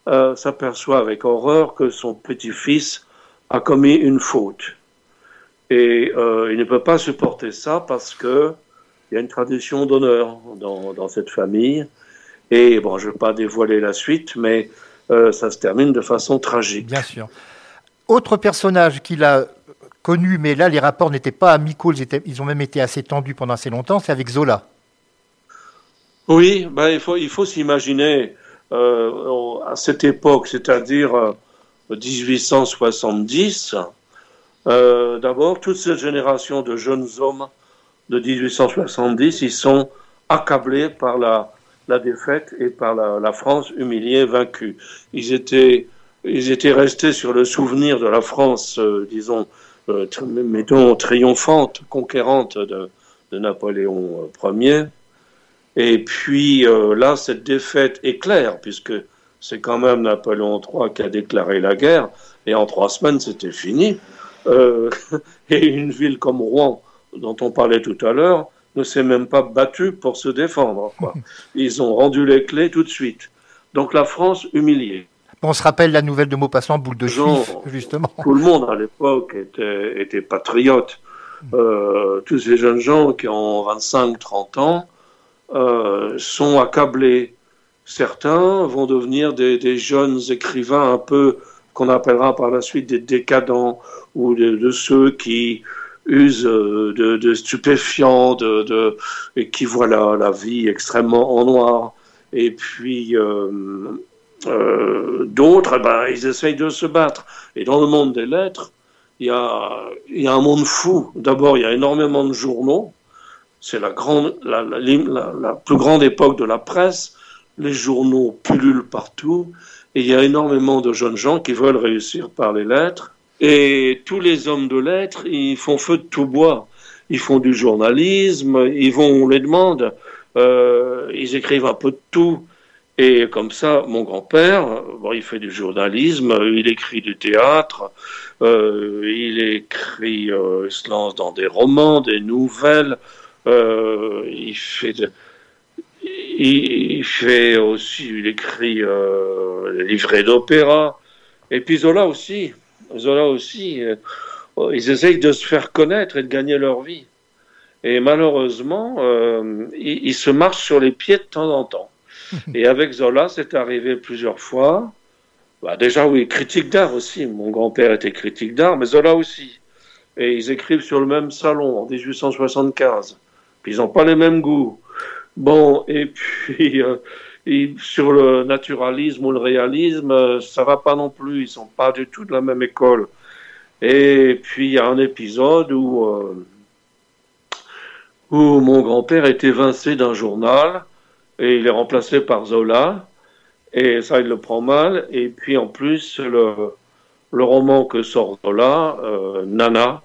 euh, s'aperçoit avec horreur que son petit-fils a commis une faute. Et euh, il ne peut pas supporter ça parce que il y a une tradition d'honneur dans, dans, cette famille. Et bon, je ne vais pas dévoiler la suite, mais euh, ça se termine de façon tragique. Bien sûr. Autre personnage qu'il a connu, mais là les rapports n'étaient pas amicaux, ils, étaient, ils, ont même été assez tendus pendant assez longtemps, c'est avec Zola. Oui, ben, il faut, il faut s'imaginer euh, à cette époque, c'est-à-dire 1870, euh, D'abord, toute cette génération de jeunes hommes de 1870, ils sont accablés par la, la défaite et par la, France humiliée, vaincue. Ils étaient, ils étaient restés sur le souvenir de la France, euh, disons, euh, mettons, triomphante, conquérante de, de Napoléon Ier. Et puis là, cette défaite est claire, puisque c'est quand même Napoléon III qui a déclaré la guerre, et en trois semaines, c'était fini. Euh, (laughs) et une ville comme Rouen, dont on parlait tout à l'heure, ne s'est même pas battue pour se défendre. Quoi. (laughs) Ils ont rendu les clés tout de suite. Donc la France humiliée. On se rappelle la nouvelle de Maupassant, boule de juif, (laughs) justement. Tout le monde à l'époque était, était patriote. Euh, tous ces jeunes gens qui ont 25-30 ans euh, sont accablés. Certains vont devenir des, des, jeunes écrivains un peu qu'on appellera par la suite des décadents ou de, ceux qui usent de, de stupéfiants de, et qui voient la, vie extrêmement en noir. Et puis euh, euh, d'autres, eh ben, ils essayent de se battre. Et dans le monde des lettres, il y a, un monde fou. D'abord, il y a énormément de journaux. C'est la, plus grande époque de la presse. Les journaux pullulent partout. Il y a énormément de jeunes gens qui veulent réussir par les lettres. Et tous les hommes de lettres, ils font feu de tout bois. Ils font du journalisme, ils vont, on les demande, euh, ils écrivent un peu de tout. Et comme ça, mon grand-père, bon, il fait du journalisme, il écrit du théâtre, euh, il écrit, euh, il se lance dans des romans, des nouvelles, il fait, de, il, fait aussi, il écrit euh, des livrets d'opéra. Et puis Zola aussi, Zola aussi, euh, ils essayent de se faire connaître et de gagner leur vie. Et malheureusement, euh, ils, ils se marchent sur les pieds de temps en temps. (laughs) Et avec Zola, c'est arrivé plusieurs fois. Bah déjà, oui, critique d'art aussi. Mon grand-père était critique d'art, mais Zola aussi. Et ils écrivent sur le même salon en 1875. Puis ils n'ont pas les mêmes goûts. Bon, et puis (laughs) euh, sur le naturalisme ou le réalisme, ça va pas non plus. Ils sont pas du tout de la même école. Et puis il y a un épisode où euh, où mon grand-père était vincé d'un journal et il est remplacé par Zola. Et ça, il le prend mal. Et puis en plus, le, le roman que sort Zola, euh, Nana,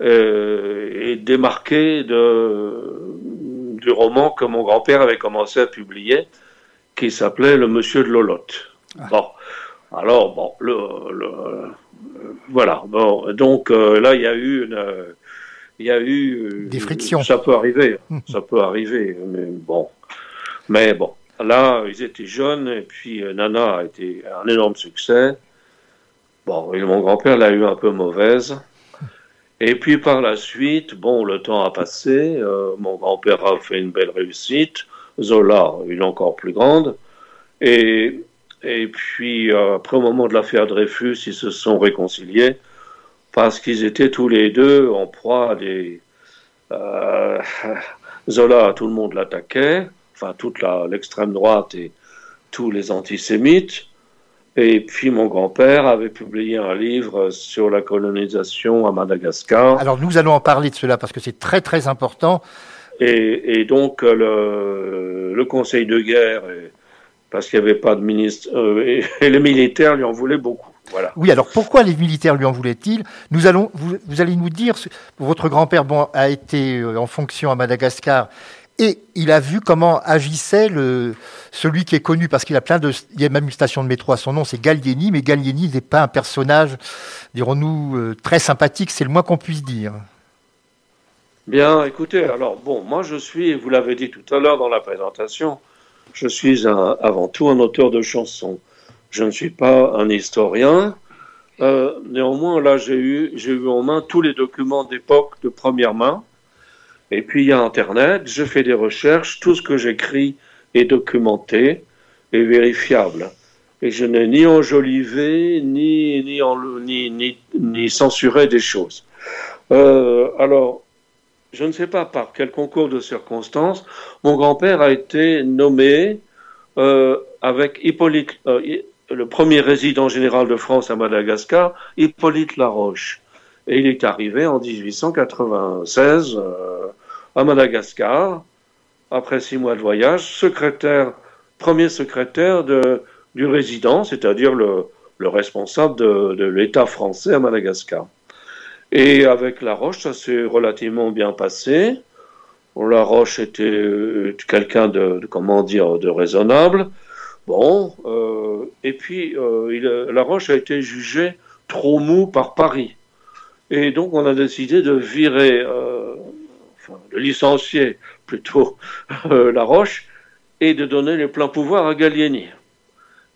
euh, est démarqué de, du roman que mon grand-père avait commencé à publier, qui s'appelait Le Monsieur de Lolotte. Ah. Bon, alors bon, le, le voilà. Bon, donc euh, là, il y a eu une, il y a eu des frictions. Ça peut arriver, ça peut arriver, mais bon. Mais bon, là, ils étaient jeunes, et puis euh, Nana a été un énorme succès. Bon, et mon grand-père l'a eu un peu mauvaise. Et puis par la suite, bon, le temps a passé, euh, mon grand-père a fait une belle réussite, Zola, une encore plus grande. Et, puis, euh, après, au moment de l'affaire Dreyfus, ils se sont réconciliés parce qu'ils étaient tous les deux en proie à des. Euh, (laughs) Zola, tout le monde l'attaquait enfin toute l'extrême droite et tous les antisémites. Et puis mon grand-père avait publié un livre sur la colonisation à Madagascar. Alors nous allons en parler de cela parce que c'est très très important. Et, et donc le, le, Conseil de guerre, parce qu'il n'y avait pas de ministre, euh, et, et, les militaires lui en voulaient beaucoup. Voilà. Oui, alors pourquoi les militaires lui en voulaient-ils? Nous allons, vous, vous, allez nous dire, votre grand-père bon, a été euh, en fonction à Madagascar et il a vu comment agissait celui qui est connu, parce qu'il a plein de. Il y a même une station de métro à son nom, c'est Gallieni, mais Gallieni n'est pas un personnage, dirons-nous, euh, très sympathique, c'est le moins qu'on puisse dire. Bien, écoutez, alors bon, moi je suis, vous l'avez dit tout à l'heure dans la présentation, je suis avant tout un auteur de chansons. Je ne suis pas un historien. Euh, néanmoins, là, j'ai eu en main tous les documents d'époque de première main et puis il y a Internet, je fais des recherches, tout ce que j'écris est documenté et vérifiable. Et je n'ai ni enjolivé, ni, ni, en, ni, ni, ni censuré des choses. Euh, alors, je ne sais pas par quel concours de circonstances, mon grand-père a été nommé euh, avec Hippolyte, euh, le premier résident général de France à Madagascar, Hippolyte Laroche. Et il est arrivé en 1896 euh, à Madagascar, après six mois de voyage, secrétaire, premier secrétaire du résident, c'est-à-dire le, le, responsable de, l'État français à Madagascar. Et avec La Roche, ça s'est relativement bien passé. La Roche était quelqu'un de, de, comment dire, de raisonnable. Bon, euh, et puis euh, La Roche a été jugé trop mou par Paris. Et donc on a décidé de virer, euh, enfin, de licencier plutôt (laughs) La Roche et de donner les pleins pouvoirs à Gallieni.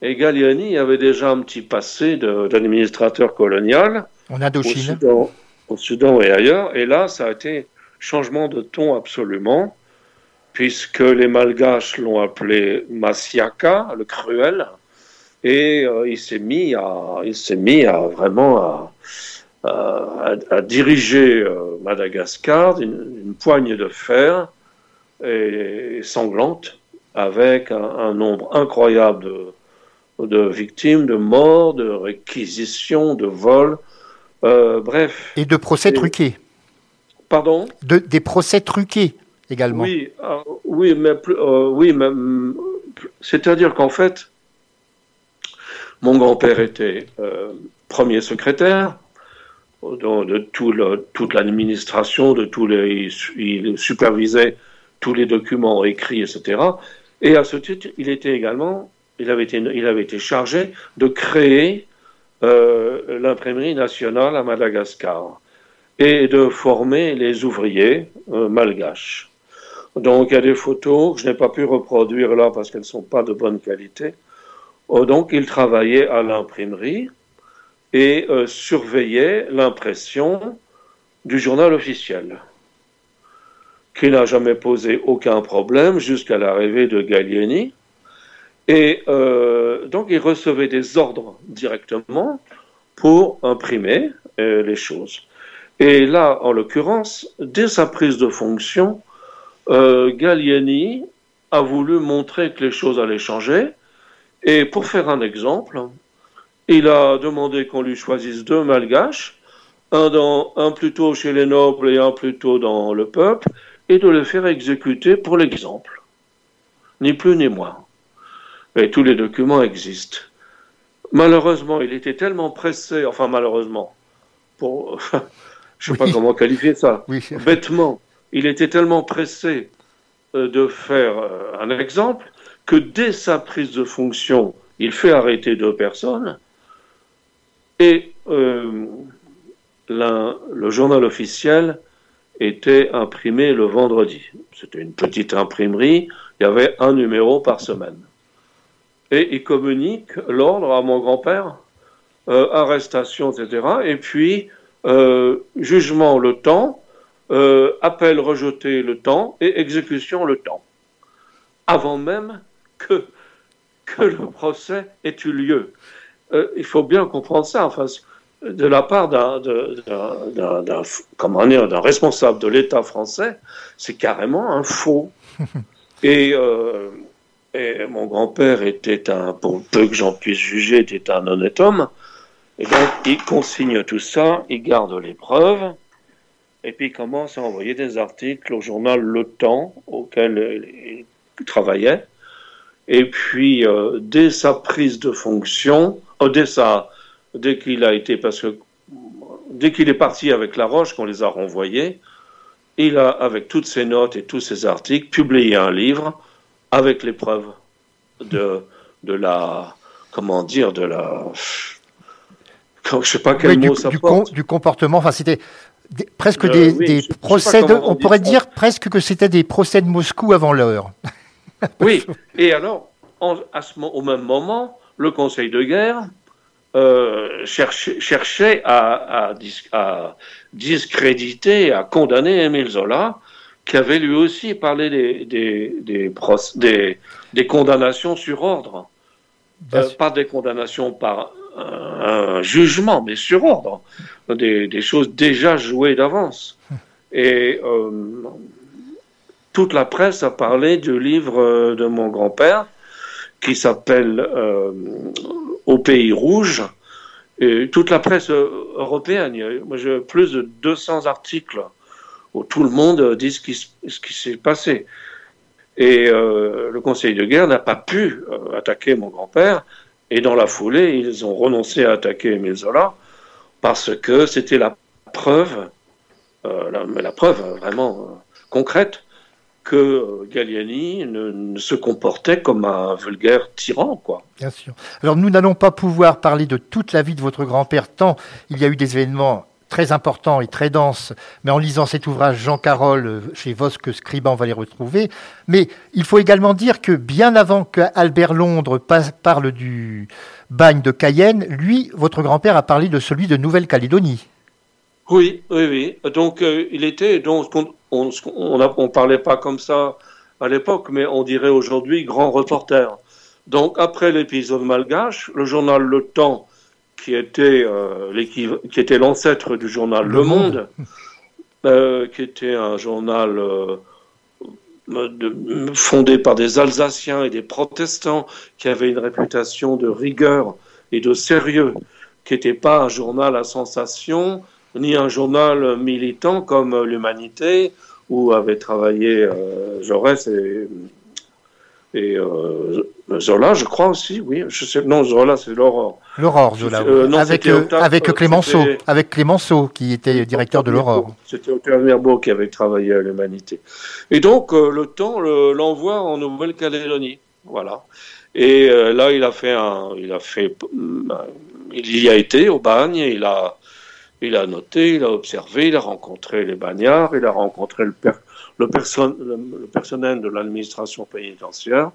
Et Gallieni avait déjà un petit passé d'administrateur colonial. En Indochine. au Soudan et ailleurs. Et là, ça a été changement de ton absolument puisque les Malgaches l'ont appelé Masiaka, le cruel, et euh, il s'est mis à, il s'est mis à vraiment à, à, diriger euh, Madagascar d'une poignée de fer et, sanglante, avec un, nombre incroyable de, de, victimes, de morts, de réquisitions, de vols, euh, bref. Et de procès truqués. Pardon? De, Des procès truqués également. Oui, euh, oui, mais, euh, oui, mais mm, c'est-à-dire qu'en fait, mon grand-père était euh, premier secrétaire de, tout le, toute l'administration, de tous les, il supervisait tous les documents écrits, etc. Et à ce titre, il était également, il avait été, il avait été chargé de créer l'imprimerie nationale à Madagascar et de former les ouvriers malgaches. Donc il y a des photos que je n'ai pas pu reproduire là parce qu'elles ne sont pas de bonne qualité. Oh, donc il travaillait à l'imprimerie et euh, surveillait l'impression du journal officiel, qui n'a jamais posé aucun problème jusqu'à l'arrivée de Gallieni. Et euh, donc il recevait des ordres directement pour imprimer euh, les choses. Et là, en l'occurrence, dès sa prise de fonction, Gallieni a voulu montrer que les choses allaient changer. Et pour faire un exemple, il a demandé qu'on lui choisisse deux malgaches, un, dans, un plutôt chez les nobles et un plutôt dans le peuple, et de les faire exécuter pour l'exemple. Ni plus ni moins. Et tous les documents existent. Malheureusement, il était tellement pressé, enfin malheureusement, pour, (laughs) je ne sais pas comment qualifier ça, bêtement, il était tellement pressé euh, de faire euh, un exemple que dès sa prise de fonction, il fait arrêter deux personnes et euh, le journal officiel était imprimé le vendredi. C'était une petite imprimerie, il y avait un numéro par semaine. Et il communique l'ordre à mon grand-père, arrestation, etc. Et puis, jugement le temps, euh, appel rejeté le temps et exécution le temps, avant même que, que le procès ait eu lieu. Euh, il faut bien comprendre ça, enfin, de la part d'un responsable de l'État français, c'est carrément un faux. (laughs) Et, euh, et mon grand-père était un, pour peu que j'en puisse juger, était un honnête homme. Et donc, il consigne tout ça, il garde les preuves, et puis il commence à envoyer des articles au journal Le Temps, auquel il travaillait. Et puis, euh, dès sa prise de fonction, euh, dès, qu'il a été, parce que dès qu'il est parti avec La Roche, qu'on les a renvoyés, il a, avec toutes ses notes et tous ses articles, publié un livre avec les preuves de, de la, comment dire, de la, je sais pas quel mot ça du, porte. du comportement, enfin c'était presque euh, des, procès, on, pourrait dire presque que c'était des procès de Moscou avant l'heure. oui, (laughs) et alors, à ce, au même moment, le Conseil de guerre euh, cherchait, à, à, discréditer, à condamner Émile Zola, qui avait lui aussi parlé des, des, des, des condamnations sur ordre. Euh, pas des condamnations par un, jugement, mais sur ordre, des, choses déjà jouées d'avance. Et euh, toute la presse a parlé du livre de mon grand-père qui s'appelle euh, Au pays rouge. Et toute la presse européenne, il y a plus de 200 articles où tout le monde dit ce qui, s'est passé. Et le Conseil de guerre n'a pas pu attaquer mon grand-père et dans la foulée, ils ont renoncé à attaquer Émile Zola parce que c'était la preuve, euh, la, preuve vraiment euh, concrète, que Galliani ne, se comportait comme un vulgaire tyran, quoi. Bien sûr. Alors nous n'allons pas pouvoir parler de toute la vie de votre grand-père, tant il y a eu des événements très importants et très denses, mais en lisant cet ouvrage Jean Carole euh, chez Vosque Scriba, on va les retrouver. Mais il faut également dire que bien avant qu'Albert Londres parle du bagne de Cayenne, lui, votre grand-père a parlé de celui de Nouvelle-Calédonie. Oui, oui, oui. Donc euh, il était, donc on on, parlait pas comme ça à l'époque, mais on dirait aujourd'hui grand reporter. Donc après l'épisode malgache, le journal Le Temps, qui était euh, qui était l'ancêtre du journal Le, Monde, euh, qui était un journal euh, fondé par des Alsaciens et des protestants, qui avait une réputation de rigueur et de sérieux, qui n'était pas un journal à sensation, ni un journal militant comme l'Humanité, où avait travaillé euh, Jaurès et, et euh, Zola, je crois aussi, oui. Je sais, non, Zola, c'est l'Aurore. L'Aurore, Zola. Euh, avec, avec Clémenceau, avec Clémenceau, qui était directeur de l'Aurore. C'était Octave Mirbeau qui avait travaillé à l'Humanité. Et donc, le temps l'envoie en Nouvelle-Calédonie. Voilà. Et là, il a fait un, il a fait, il y a été au bagne, il a, il a noté, il a observé, il a rencontré les bagnards, il a rencontré le, personnel de l'administration pénitentiaire,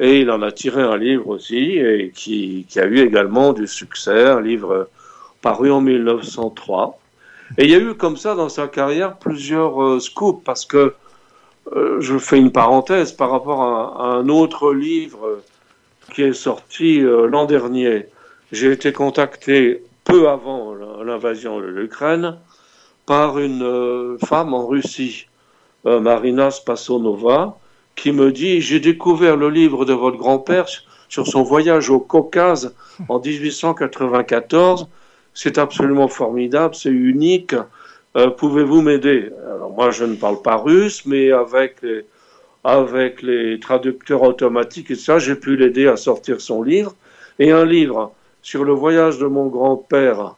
et il en a tiré un livre aussi, qui, a eu également du succès, un livre paru en 1903. Et il y a eu comme ça dans sa carrière plusieurs euh, scoops, parce que euh, je fais une parenthèse par rapport à, un autre livre qui est sorti euh, l'an dernier. J'ai été contacté peu avant l'invasion de l'Ukraine par une euh, femme en Russie, euh, Marina Spasonova, qui me dit J'ai découvert le livre de votre grand-père sur son voyage au Caucase en 1894. C'est absolument formidable, c'est unique. Euh, pouvez-vous m'aider? Alors moi, je ne parle pas russe, mais avec les, avec les traducteurs automatiques et ça, j'ai pu l'aider à sortir son livre. Et un livre sur le voyage de mon grand-père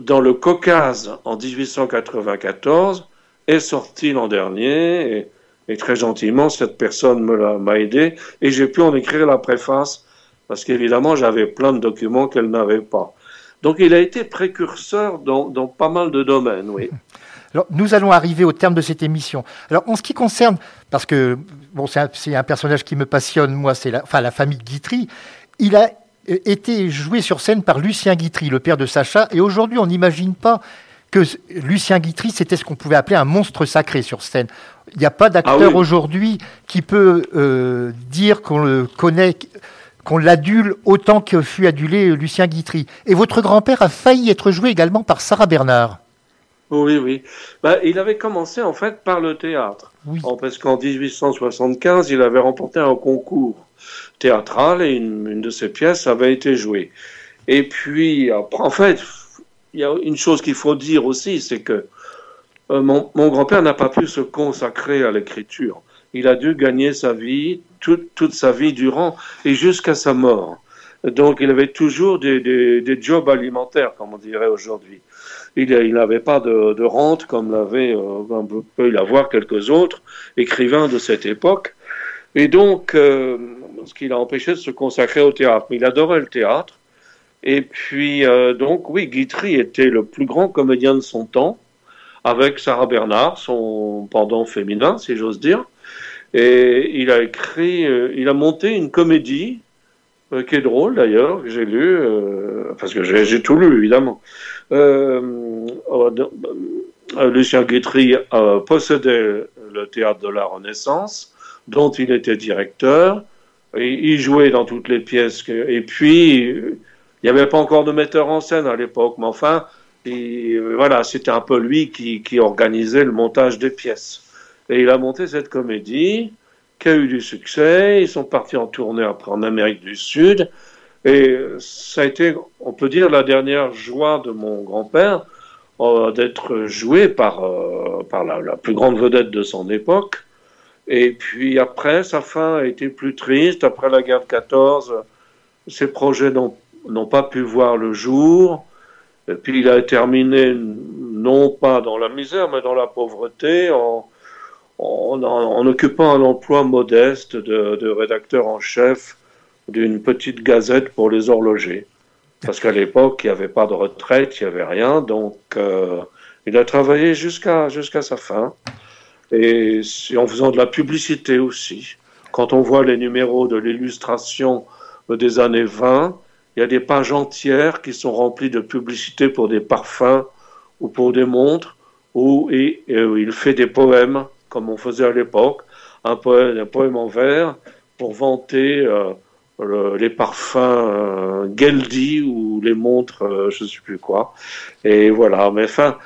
dans le Caucase en 1894 est sorti l'an dernier et, très gentiment cette personne m'a aidé et j'ai pu en écrire la préface parce qu'évidemment j'avais plein de documents qu'elle n'avait pas. Donc il a été précurseur dans, pas mal de domaines, oui. (laughs) Alors, nous allons arriver au terme de cette émission. Alors, en ce qui concerne, parce que bon, c'est un, personnage qui me passionne, moi, c'est la, enfin, la famille Guitry, il a été joué sur scène par Lucien Guitry, le père de Sacha. Et aujourd'hui, on n'imagine pas que Lucien Guitry, c'était ce qu'on pouvait appeler un monstre sacré sur scène. Il n'y a pas d'acteur ah aujourd'hui qui peut euh, dire qu'on le connaît, qu'on l'adule autant que fut adulé Lucien Guitry. Et votre grand-père a failli être joué également par Sarah Bernard. Oui, oui. Bah, il avait commencé en fait par le théâtre. Oui. Parce qu'en 1875, il avait remporté un concours théâtrale et une, de ses pièces avait été jouée. Et puis, en fait, il y a une chose qu'il faut dire aussi, c'est que euh, mon, grand-père n'a pas pu se consacrer à l'écriture. Il a dû gagner sa vie, toute sa vie durant et jusqu'à sa mort. Donc il avait toujours des, des, jobs alimentaires, comme on dirait aujourd'hui. Il, n'avait pas de, rente comme l'avait euh, peut l'avoir quelques autres écrivains de cette époque. Et donc, euh, ce qui l'a empêché de se consacrer au théâtre. Mais il adorait le théâtre. Et puis, euh, donc, oui, Guitry était le plus grand comédien de son temps, avec Sarah Bernard, son pendant féminin, si j'ose dire. Et il a écrit, euh, il a monté une comédie, qui est drôle d'ailleurs, que j'ai lu, parce que j'ai tout lu, évidemment. Lucien Guitry possédait le théâtre de la Renaissance dont il était directeur. Il jouait dans toutes les pièces. Et puis, il n'y avait pas encore de metteur en scène à l'époque, mais enfin, voilà, c'était un peu lui qui, organisait le montage des pièces. Et il a monté cette comédie qui a eu du succès. Ils sont partis en tournée après en Amérique du Sud. Et ça a été, on peut dire, la dernière joie de mon grand-père euh, d'être joué par, euh, la, plus grande vedette de son époque, et puis après, sa fin a été plus triste. Après la guerre de 14, ses projets n'ont pas pu voir le jour. Et puis il a terminé non pas dans la misère, mais dans la pauvreté, en, occupant un emploi modeste de, rédacteur en chef d'une petite gazette pour les horlogers. Parce qu'à l'époque, il n'y avait pas de retraite, il n'y avait rien. Donc, euh, il a travaillé jusqu'à jusqu'à sa fin. Et en faisant de la publicité aussi. Quand on voit les numéros de l'illustration des années 20, il y a des pages entières qui sont remplies de publicité pour des parfums ou pour des montres, où il fait des poèmes comme on faisait à l'époque, un poème, un poème en vers pour vanter euh, les parfums euh, Geldi ou les montres, euh, je ne sais plus quoi. Et voilà, mais enfin,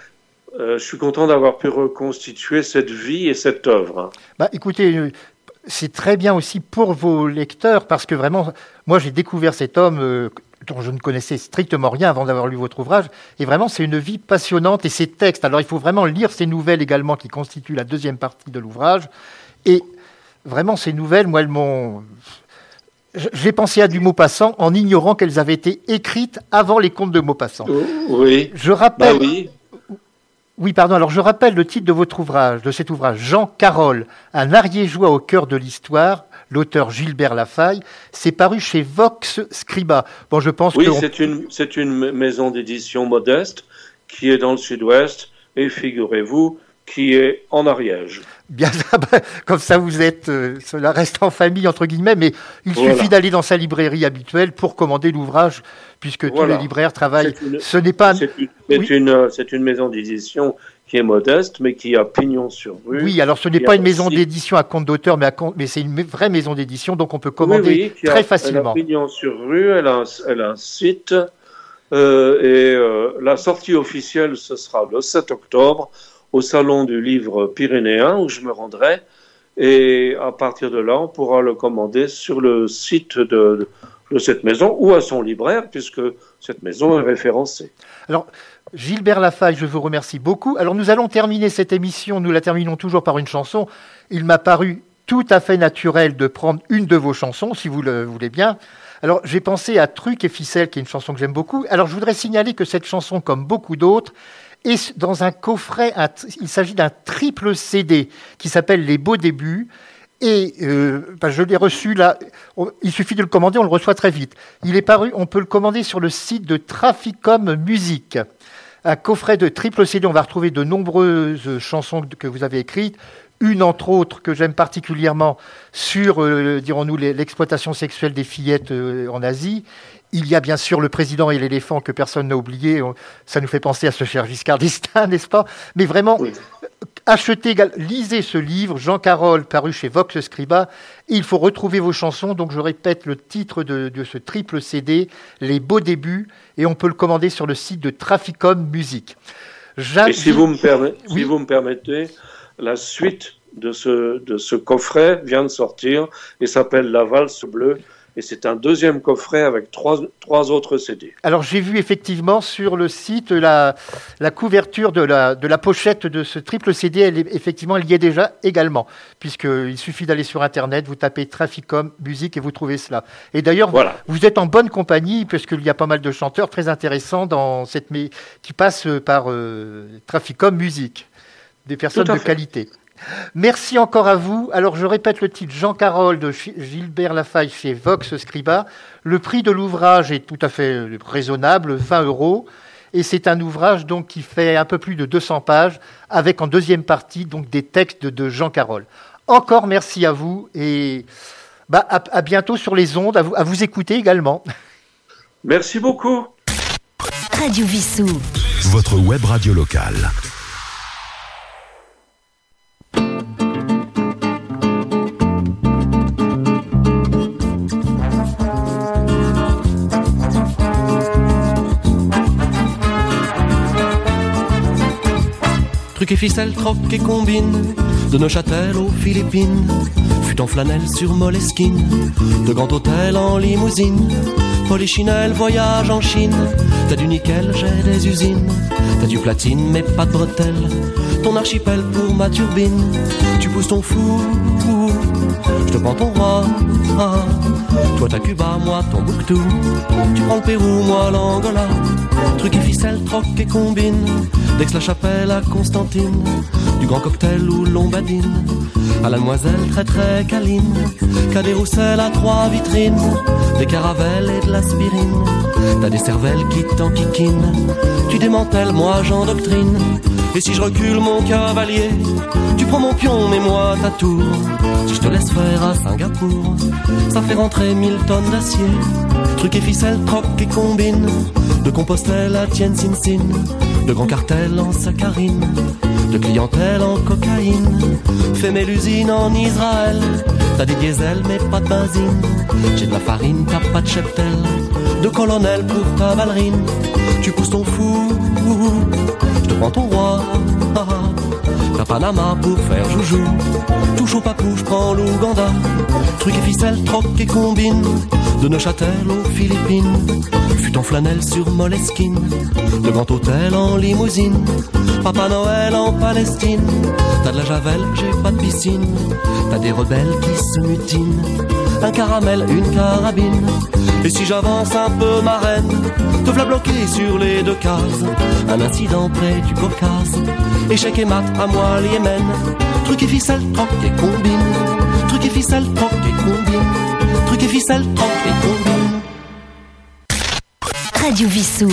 je suis content d'avoir pu reconstituer cette vie et cette œuvre. Bah, écoutez, c'est très bien aussi pour vos lecteurs parce que vraiment, moi j'ai découvert cet homme dont je ne connaissais strictement rien avant d'avoir lu votre ouvrage. Et vraiment, c'est une vie passionnante et ces textes. Alors, il faut vraiment lire ces nouvelles également qui constituent la deuxième partie de l'ouvrage. Et vraiment, ces nouvelles, moi, elles m'ont. J'ai pensé à du Maupassant en ignorant qu'elles avaient été écrites avant les contes de Maupassant. Oh, oui. Je rappelle. Bah oui. Oui, pardon. Alors, je rappelle le titre de votre ouvrage, de cet ouvrage, Jean Carole, un ariégeois au cœur de l'histoire, l'auteur Gilbert Lafaille. C'est paru chez Vox Scriba. Bon, je pense oui, c'est une, c'est une maison d'édition modeste qui est dans le sud-ouest et figurez-vous, qui est en Ariège. Bien, (laughs) comme ça vous êtes, euh, cela reste en famille entre guillemets, mais il suffit d'aller dans sa librairie habituelle pour commander l'ouvrage, puisque tous les libraires travaillent. Ce n'est pas. C'est une, c'est une, maison d'édition qui est modeste, mais qui a pignon sur rue. Oui, alors ce n'est pas une maison d'édition à compte d'auteur, mais, mais c'est une vraie maison d'édition, donc on peut commander très facilement. Elle a pignon sur rue, elle a un, elle a un site, euh, et euh, la sortie officielle, ce sera le 7 octobre au Salon du Livre Pyrénéen, où je me rendrai. Et à partir de là, on pourra le commander sur le site de, cette maison ou à son libraire, puisque cette maison est référencée. Alors, Gilbert Lafaille, je vous remercie beaucoup. Alors nous allons terminer cette émission, nous la terminons toujours par une chanson. Il m'a paru tout à fait naturel de prendre une de vos chansons, si vous le voulez bien. Alors j'ai pensé à Truc et Ficelle, qui est une chanson que j'aime beaucoup. Alors je voudrais signaler que cette chanson, comme beaucoup d'autres, est dans un coffret, il s'agit d'un triple CD qui s'appelle Les Beaux Débuts. Et euh, bah, je l'ai reçu là. il suffit de le commander, on le reçoit très vite. Il est paru, on peut le commander sur le site de Traficom Musique un coffret de triple CD. On va retrouver de nombreuses chansons que vous avez écrites. Une, entre autres, que j'aime particulièrement sur, euh, dirons-nous, l'exploitation sexuelle des fillettes euh, en Asie. Il y a bien sûr le président et l'éléphant que personne n'a oublié. Ça nous fait penser à ce cher Giscard d'Estaing, (laughs) n'est-ce pas? Mais vraiment, achetez, lisez ce livre, Jean Carole, paru chez Vox Scriba. Il faut retrouver vos chansons. Donc, je répète le titre de, ce triple CD, Les Beaux Débuts, et on peut le commander sur le site de Traficom Musique. Et si vous, me si vous me permettez, la suite de ce, de ce coffret vient de sortir et s'appelle La valse bleue et c'est un deuxième coffret avec trois, trois autres CD. Alors j'ai vu effectivement sur le site la, la couverture de la, de la pochette de ce triple CD, elle est, effectivement elle y est déjà également, puisqu'il suffit d'aller sur Internet, vous tapez Traficom musique et vous trouvez cela. Et d'ailleurs, voilà. vous, êtes en bonne compagnie, puisqu'il y a pas mal de chanteurs très intéressants dans cette, qui passent par euh, Traficom musique, des personnes de qualité. Merci encore à vous. Alors je répète le titre Jean Carole de Gilbert Lafaille chez Vox Scriba. Le prix de l'ouvrage est tout à fait raisonnable, 20 euros. Et c'est un ouvrage donc qui fait un peu plus de 200 pages, avec en deuxième partie donc des textes de Jean Carole. Encore merci à vous et bah, à, bientôt sur les ondes, à vous, à vous écouter également. Merci beaucoup. Radio Vissou. Votre web radio locale. Truc et ficelle, troc et combine, de Neuchâtel aux Philippines, fut en flanelle sur Moleskine, de grand hôtel en limousine, polichinelle, voyage en Chine, t'as du nickel, j'ai des usines, t'as du platine mais pas de bretelles, ton archipel pour ma turbine, tu pousses ton fou Je te prends ton roi, ah. toi ta Cuba, moi ton Bouctou. Tu prends le Pérou, moi l'Angola. Truc et ficelle, troc et combine. D'Aix-la-Chapelle à Constantine. Du grand cocktail ou lombadine. À la demoiselle très très câline. Qu'a des rousselles à trois vitrines. Des caravelles et de l'aspirine. T'as des cervelles qui t'enquiquinent. Tu démantèles, moi j'endoctrine. Et si je recule mon cavalier, tu prends mon pion, mais moi ta tour. Si je te laisse faire à Singapour, ça fait rentrer mille tonnes d'acier. Truc et ficelle, troc et combine. De Compostelle à Tien Sin Sin. De grands cartels en saccharine. De clientèle en cocaïne. Fais mes l'usine en Israël. T'as des diesels mais pas de benzine. J'ai de la farine, t'as pas de cheptel. De colonel pour ta ballerine. Tu pousses ton fou. Je te prends ton roi. (laughs) T'as Panama pour faire joujou. Touche au papou, je prends l'Ouganda. Truc et ficelle, troc et combine. De Neuchâtel aux Philippines. Fut en flanelle sur Moleskine. De grand hôtel en limousine. Papa Noël en Palestine. T'as de la javel, j'ai pas de piscine. T'as des rebelles qui se mutinent. Un caramel, une carabine. Et si j'avance un peu ma reine, te v'la bloqué sur les deux cases. Un incident près du Caucase. Échec et mat, à moi le Yémen. Truc et ficelle, troc et combine. Truc et ficelle, troc et combine. Truc et ficelle, troc et combine. Radio Vissou.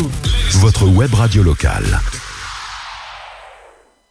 Votre web radio locale.